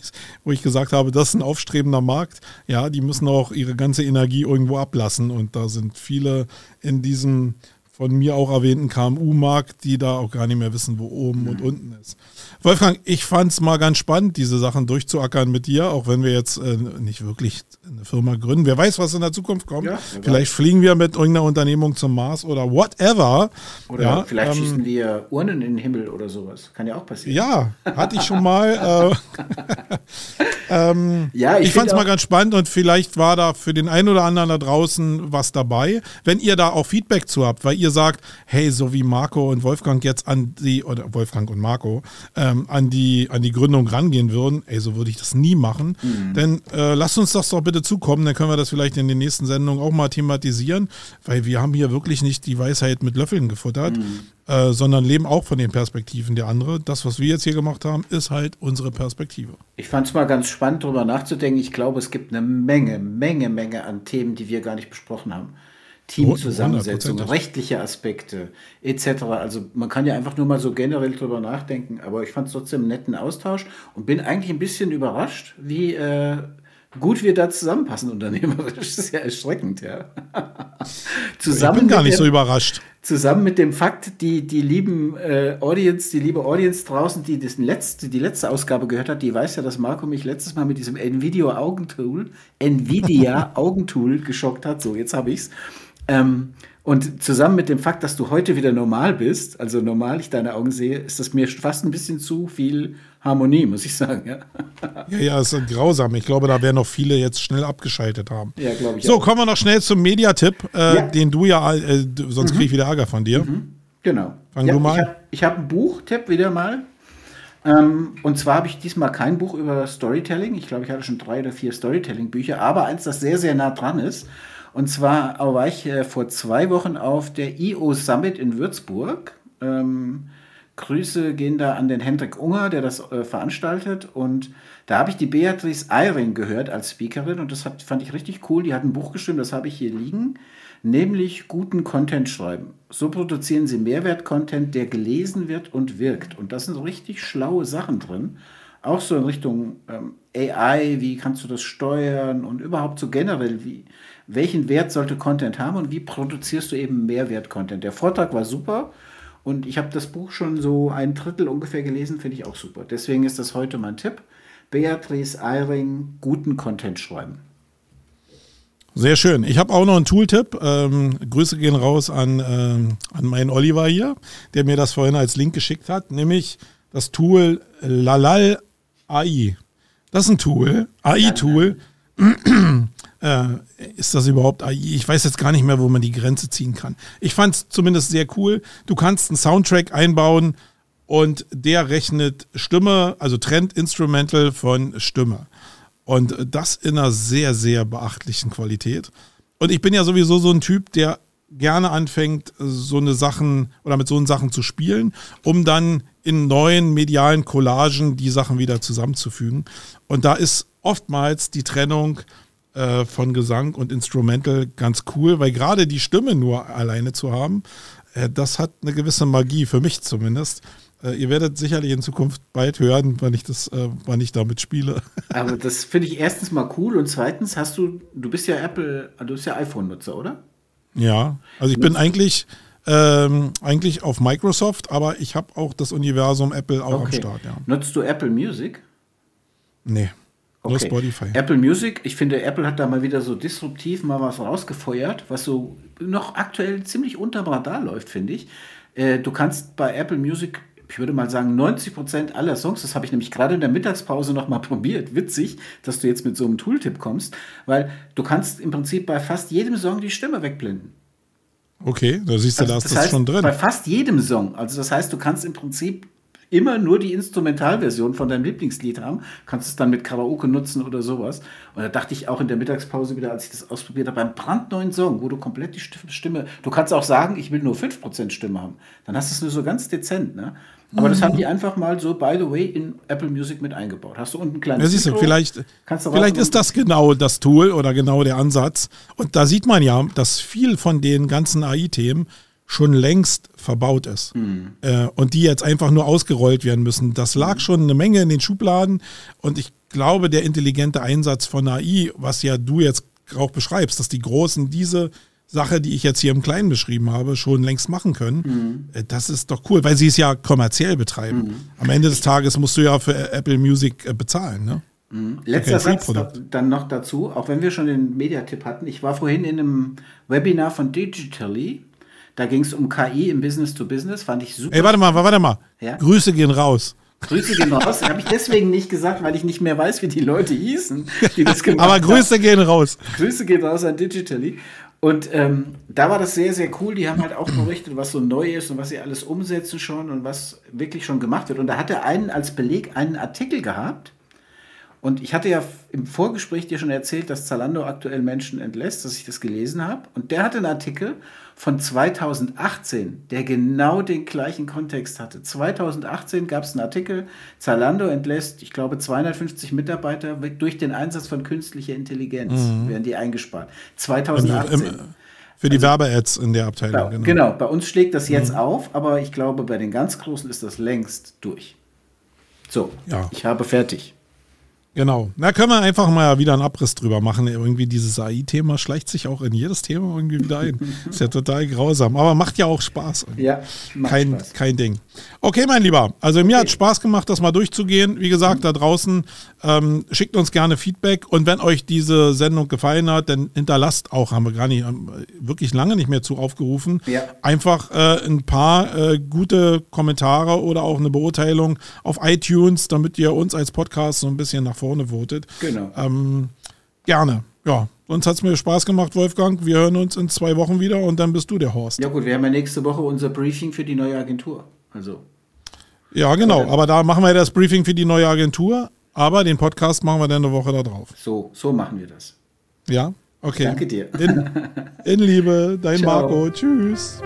Speaker 1: wo ich gesagt habe, das ist ein aufstrebender Markt, ja, die müssen auch ihre ganze Energie irgendwo ablassen. Und da sind viele in diesem von mir auch erwähnten KMU-Markt, die da auch gar nicht mehr wissen, wo oben mhm. und unten ist. Wolfgang, ich fand es mal ganz spannend, diese Sachen durchzuackern mit dir, auch wenn wir jetzt äh, nicht wirklich eine Firma gründen. Wer weiß, was in der Zukunft kommt. Ja, vielleicht fliegen wir mit irgendeiner Unternehmung zum Mars oder whatever.
Speaker 2: Oder ja, vielleicht ähm, schießen wir Urnen in den Himmel oder sowas. Kann ja auch passieren.
Speaker 1: Ja, hatte ich schon mal. äh, ähm, ja, ich, ich fand es mal ganz spannend und vielleicht war da für den einen oder anderen da draußen was dabei. Wenn ihr da auch Feedback zu habt, weil ihr ihr sagt, hey, so wie Marco und Wolfgang jetzt an die, oder Wolfgang und Marco, ähm, an, die, an die Gründung rangehen würden, ey, so würde ich das nie machen. Mhm. Denn äh, lasst uns das doch bitte zukommen, dann können wir das vielleicht in den nächsten Sendungen auch mal thematisieren, weil wir haben hier wirklich nicht die Weisheit mit Löffeln gefuttert. Mhm. Äh, sondern leben auch von den Perspektiven der anderen. Das, was wir jetzt hier gemacht haben, ist halt unsere Perspektive.
Speaker 2: Ich fand es mal ganz spannend, darüber nachzudenken. Ich glaube, es gibt eine Menge, Menge, Menge an Themen, die wir gar nicht besprochen haben. Teamzusammensetzung, rechtliche Aspekte etc. Also man kann ja einfach nur mal so generell drüber nachdenken, aber ich fand es trotzdem einen netten Austausch und bin eigentlich ein bisschen überrascht, wie äh, gut wir da zusammenpassen unternehmerisch. Das ist ja erschreckend, ja.
Speaker 1: zusammen ich bin gar nicht dem, so überrascht.
Speaker 2: Zusammen mit dem Fakt, die, die lieben äh, Audience, die liebe Audience draußen, die das letzte, die letzte Ausgabe gehört hat, die weiß ja, dass Marco mich letztes Mal mit diesem Nvidia Augentool, Nvidia Augentool geschockt hat. So, jetzt habe ich's. Ähm, und zusammen mit dem Fakt, dass du heute wieder normal bist, also normal ich deine Augen sehe, ist das mir fast ein bisschen zu viel Harmonie, muss ich sagen. Ja,
Speaker 1: ja, ja ist grausam. Ich glaube, da werden noch viele jetzt schnell abgeschaltet haben.
Speaker 2: Ja, glaube ich.
Speaker 1: So, auch. kommen wir noch schnell zum Mediatipp, äh, ja. den du ja, äh, sonst mhm. kriege ich wieder Ärger von dir. Mhm.
Speaker 2: Genau.
Speaker 1: Fang ja, du mal.
Speaker 2: Ich habe hab einen Buchtipp wieder mal. Ähm, und zwar habe ich diesmal kein Buch über Storytelling. Ich glaube, ich hatte schon drei oder vier Storytelling-Bücher, aber eins, das sehr, sehr nah dran ist. Und zwar war ich äh, vor zwei Wochen auf der IO Summit in Würzburg. Ähm, Grüße gehen da an den Hendrik Unger, der das äh, veranstaltet. Und da habe ich die Beatrice Eiring gehört als Speakerin und das hat, fand ich richtig cool. Die hat ein Buch geschrieben, das habe ich hier liegen, nämlich guten Content schreiben. So produzieren sie Mehrwert-Content, der gelesen wird und wirkt. Und da sind so richtig schlaue Sachen drin. Auch so in Richtung ähm, AI, wie kannst du das steuern und überhaupt so generell, wie, welchen Wert sollte Content haben und wie produzierst du eben Mehrwert-Content. Der Vortrag war super und ich habe das Buch schon so ein Drittel ungefähr gelesen, finde ich auch super. Deswegen ist das heute mein Tipp. Beatrice Eiring, guten Content schreiben.
Speaker 1: Sehr schön. Ich habe auch noch einen Tooltip. Ähm, Grüße gehen raus an, ähm, an meinen Oliver hier, der mir das vorhin als Link geschickt hat, nämlich das Tool Lalal AI. Das ist ein Tool, AI-Tool, äh, ist das überhaupt AI? Ich weiß jetzt gar nicht mehr, wo man die Grenze ziehen kann. Ich fand es zumindest sehr cool. Du kannst einen Soundtrack einbauen und der rechnet Stimme, also trennt Instrumental von Stimme. Und das in einer sehr, sehr beachtlichen Qualität. Und ich bin ja sowieso so ein Typ, der gerne anfängt, so eine Sachen oder mit so einen Sachen zu spielen, um dann in neuen medialen Collagen die Sachen wieder zusammenzufügen. Und da ist oftmals die Trennung äh, von Gesang und Instrumental ganz cool, weil gerade die Stimme nur alleine zu haben, äh, das hat eine gewisse Magie, für mich zumindest. Äh, ihr werdet sicherlich in Zukunft bald hören, wann ich das, äh, wann ich damit spiele.
Speaker 2: Aber das finde ich erstens mal cool und zweitens hast du, du bist ja Apple, du bist ja iPhone-Nutzer, oder?
Speaker 1: Ja, also ich bin eigentlich ähm, eigentlich auf Microsoft, aber ich habe auch das Universum Apple auch okay. am Start. Ja.
Speaker 2: Nutzt du Apple Music?
Speaker 1: Nee.
Speaker 2: Okay. Nur Spotify. Apple Music, ich finde, Apple hat da mal wieder so disruptiv mal was rausgefeuert, was so noch aktuell ziemlich unterm Radar läuft, finde ich. Äh, du kannst bei Apple Music, ich würde mal sagen, 90 Prozent aller Songs, das habe ich nämlich gerade in der Mittagspause noch mal probiert. Witzig, dass du jetzt mit so einem Tooltip kommst, weil du kannst im Prinzip bei fast jedem Song die Stimme wegblenden.
Speaker 1: Okay, da siehst du, also, da ist das, heißt, schon drin.
Speaker 2: Bei fast jedem Song. Also das heißt, du kannst im Prinzip immer nur die Instrumentalversion von deinem Lieblingslied haben. Kannst es dann mit Karaoke nutzen oder sowas. Und da dachte ich auch in der Mittagspause wieder, als ich das ausprobiert habe, beim brandneuen Song, wo du komplett die Stimme, du kannst auch sagen, ich will nur 5% Stimme haben. Dann hast du es nur so ganz dezent, ne? Aber mhm. das haben die einfach mal so, by the way, in Apple Music mit eingebaut. Hast du unten ein kleines
Speaker 1: Ja, siehst du, vielleicht, vielleicht ist das genau das Tool oder genau der Ansatz. Und da sieht man ja, dass viel von den ganzen AI-Themen schon längst verbaut ist. Mhm. Äh, und die jetzt einfach nur ausgerollt werden müssen. Das lag mhm. schon eine Menge in den Schubladen. Und ich glaube, der intelligente Einsatz von AI, was ja du jetzt auch beschreibst, dass die Großen diese Sache, die ich jetzt hier im Kleinen beschrieben habe, schon längst machen können. Mhm. Äh, das ist doch cool, weil sie es ja kommerziell betreiben. Mhm. Am Ende des Tages musst du ja für Apple Music äh, bezahlen. Ne?
Speaker 2: Mhm. Letzter Satz dann noch dazu, auch wenn wir schon den Mediatipp hatten. Ich war vorhin in einem Webinar von Digitally da ging es um KI im Business to Business, fand ich super.
Speaker 1: Ey, warte mal, warte mal. Ja? Grüße gehen raus.
Speaker 2: Grüße gehen raus. Habe ich deswegen nicht gesagt, weil ich nicht mehr weiß, wie die Leute hießen, die das
Speaker 1: gemacht haben. Aber Grüße haben. gehen raus.
Speaker 2: Grüße gehen raus an Digitally. Und ähm, da war das sehr, sehr cool. Die haben halt auch berichtet, was so neu ist und was sie alles umsetzen schon und was wirklich schon gemacht wird. Und da hat er einen als Beleg einen Artikel gehabt. Und ich hatte ja im Vorgespräch dir schon erzählt, dass Zalando aktuell Menschen entlässt, dass ich das gelesen habe. Und der hatte einen Artikel von 2018, der genau den gleichen Kontext hatte. 2018 gab es einen Artikel, Zalando entlässt, ich glaube, 250 Mitarbeiter durch den Einsatz von künstlicher Intelligenz mhm. werden die eingespart. 2018. Im, im,
Speaker 1: für die also, Werbe-Ads in der Abteilung.
Speaker 2: Genau, genau. genau, bei uns schlägt das jetzt mhm. auf, aber ich glaube, bei den ganz Großen ist das längst durch. So, ja. ich habe fertig.
Speaker 1: Genau. Da können wir einfach mal wieder einen Abriss drüber machen. Irgendwie dieses AI-Thema schleicht sich auch in jedes Thema irgendwie wieder ein. Ist ja total grausam, aber macht ja auch Spaß. Ja, kein, Spaß. kein Ding. Okay, mein Lieber. Also mir okay. hat Spaß gemacht, das mal durchzugehen. Wie gesagt, da draußen ähm, schickt uns gerne Feedback und wenn euch diese Sendung gefallen hat, dann hinterlasst auch, haben wir gar nicht, wirklich lange nicht mehr zu aufgerufen, ja. einfach äh, ein paar äh, gute Kommentare oder auch eine Beurteilung auf iTunes, damit ihr uns als Podcast so ein bisschen nach vorne votet. Genau. Ähm, gerne. Ja, uns hat es mir Spaß gemacht, Wolfgang. Wir hören uns in zwei Wochen wieder und dann bist du der Horst.
Speaker 2: Ja gut, wir haben ja nächste Woche unser Briefing für die neue Agentur. Also.
Speaker 1: Ja, genau. Aber da machen wir das Briefing für die neue Agentur. Aber den Podcast machen wir dann eine Woche da drauf.
Speaker 2: So, so machen wir das.
Speaker 1: Ja, okay.
Speaker 2: Danke dir.
Speaker 1: In, in Liebe, dein Ciao. Marco. Tschüss.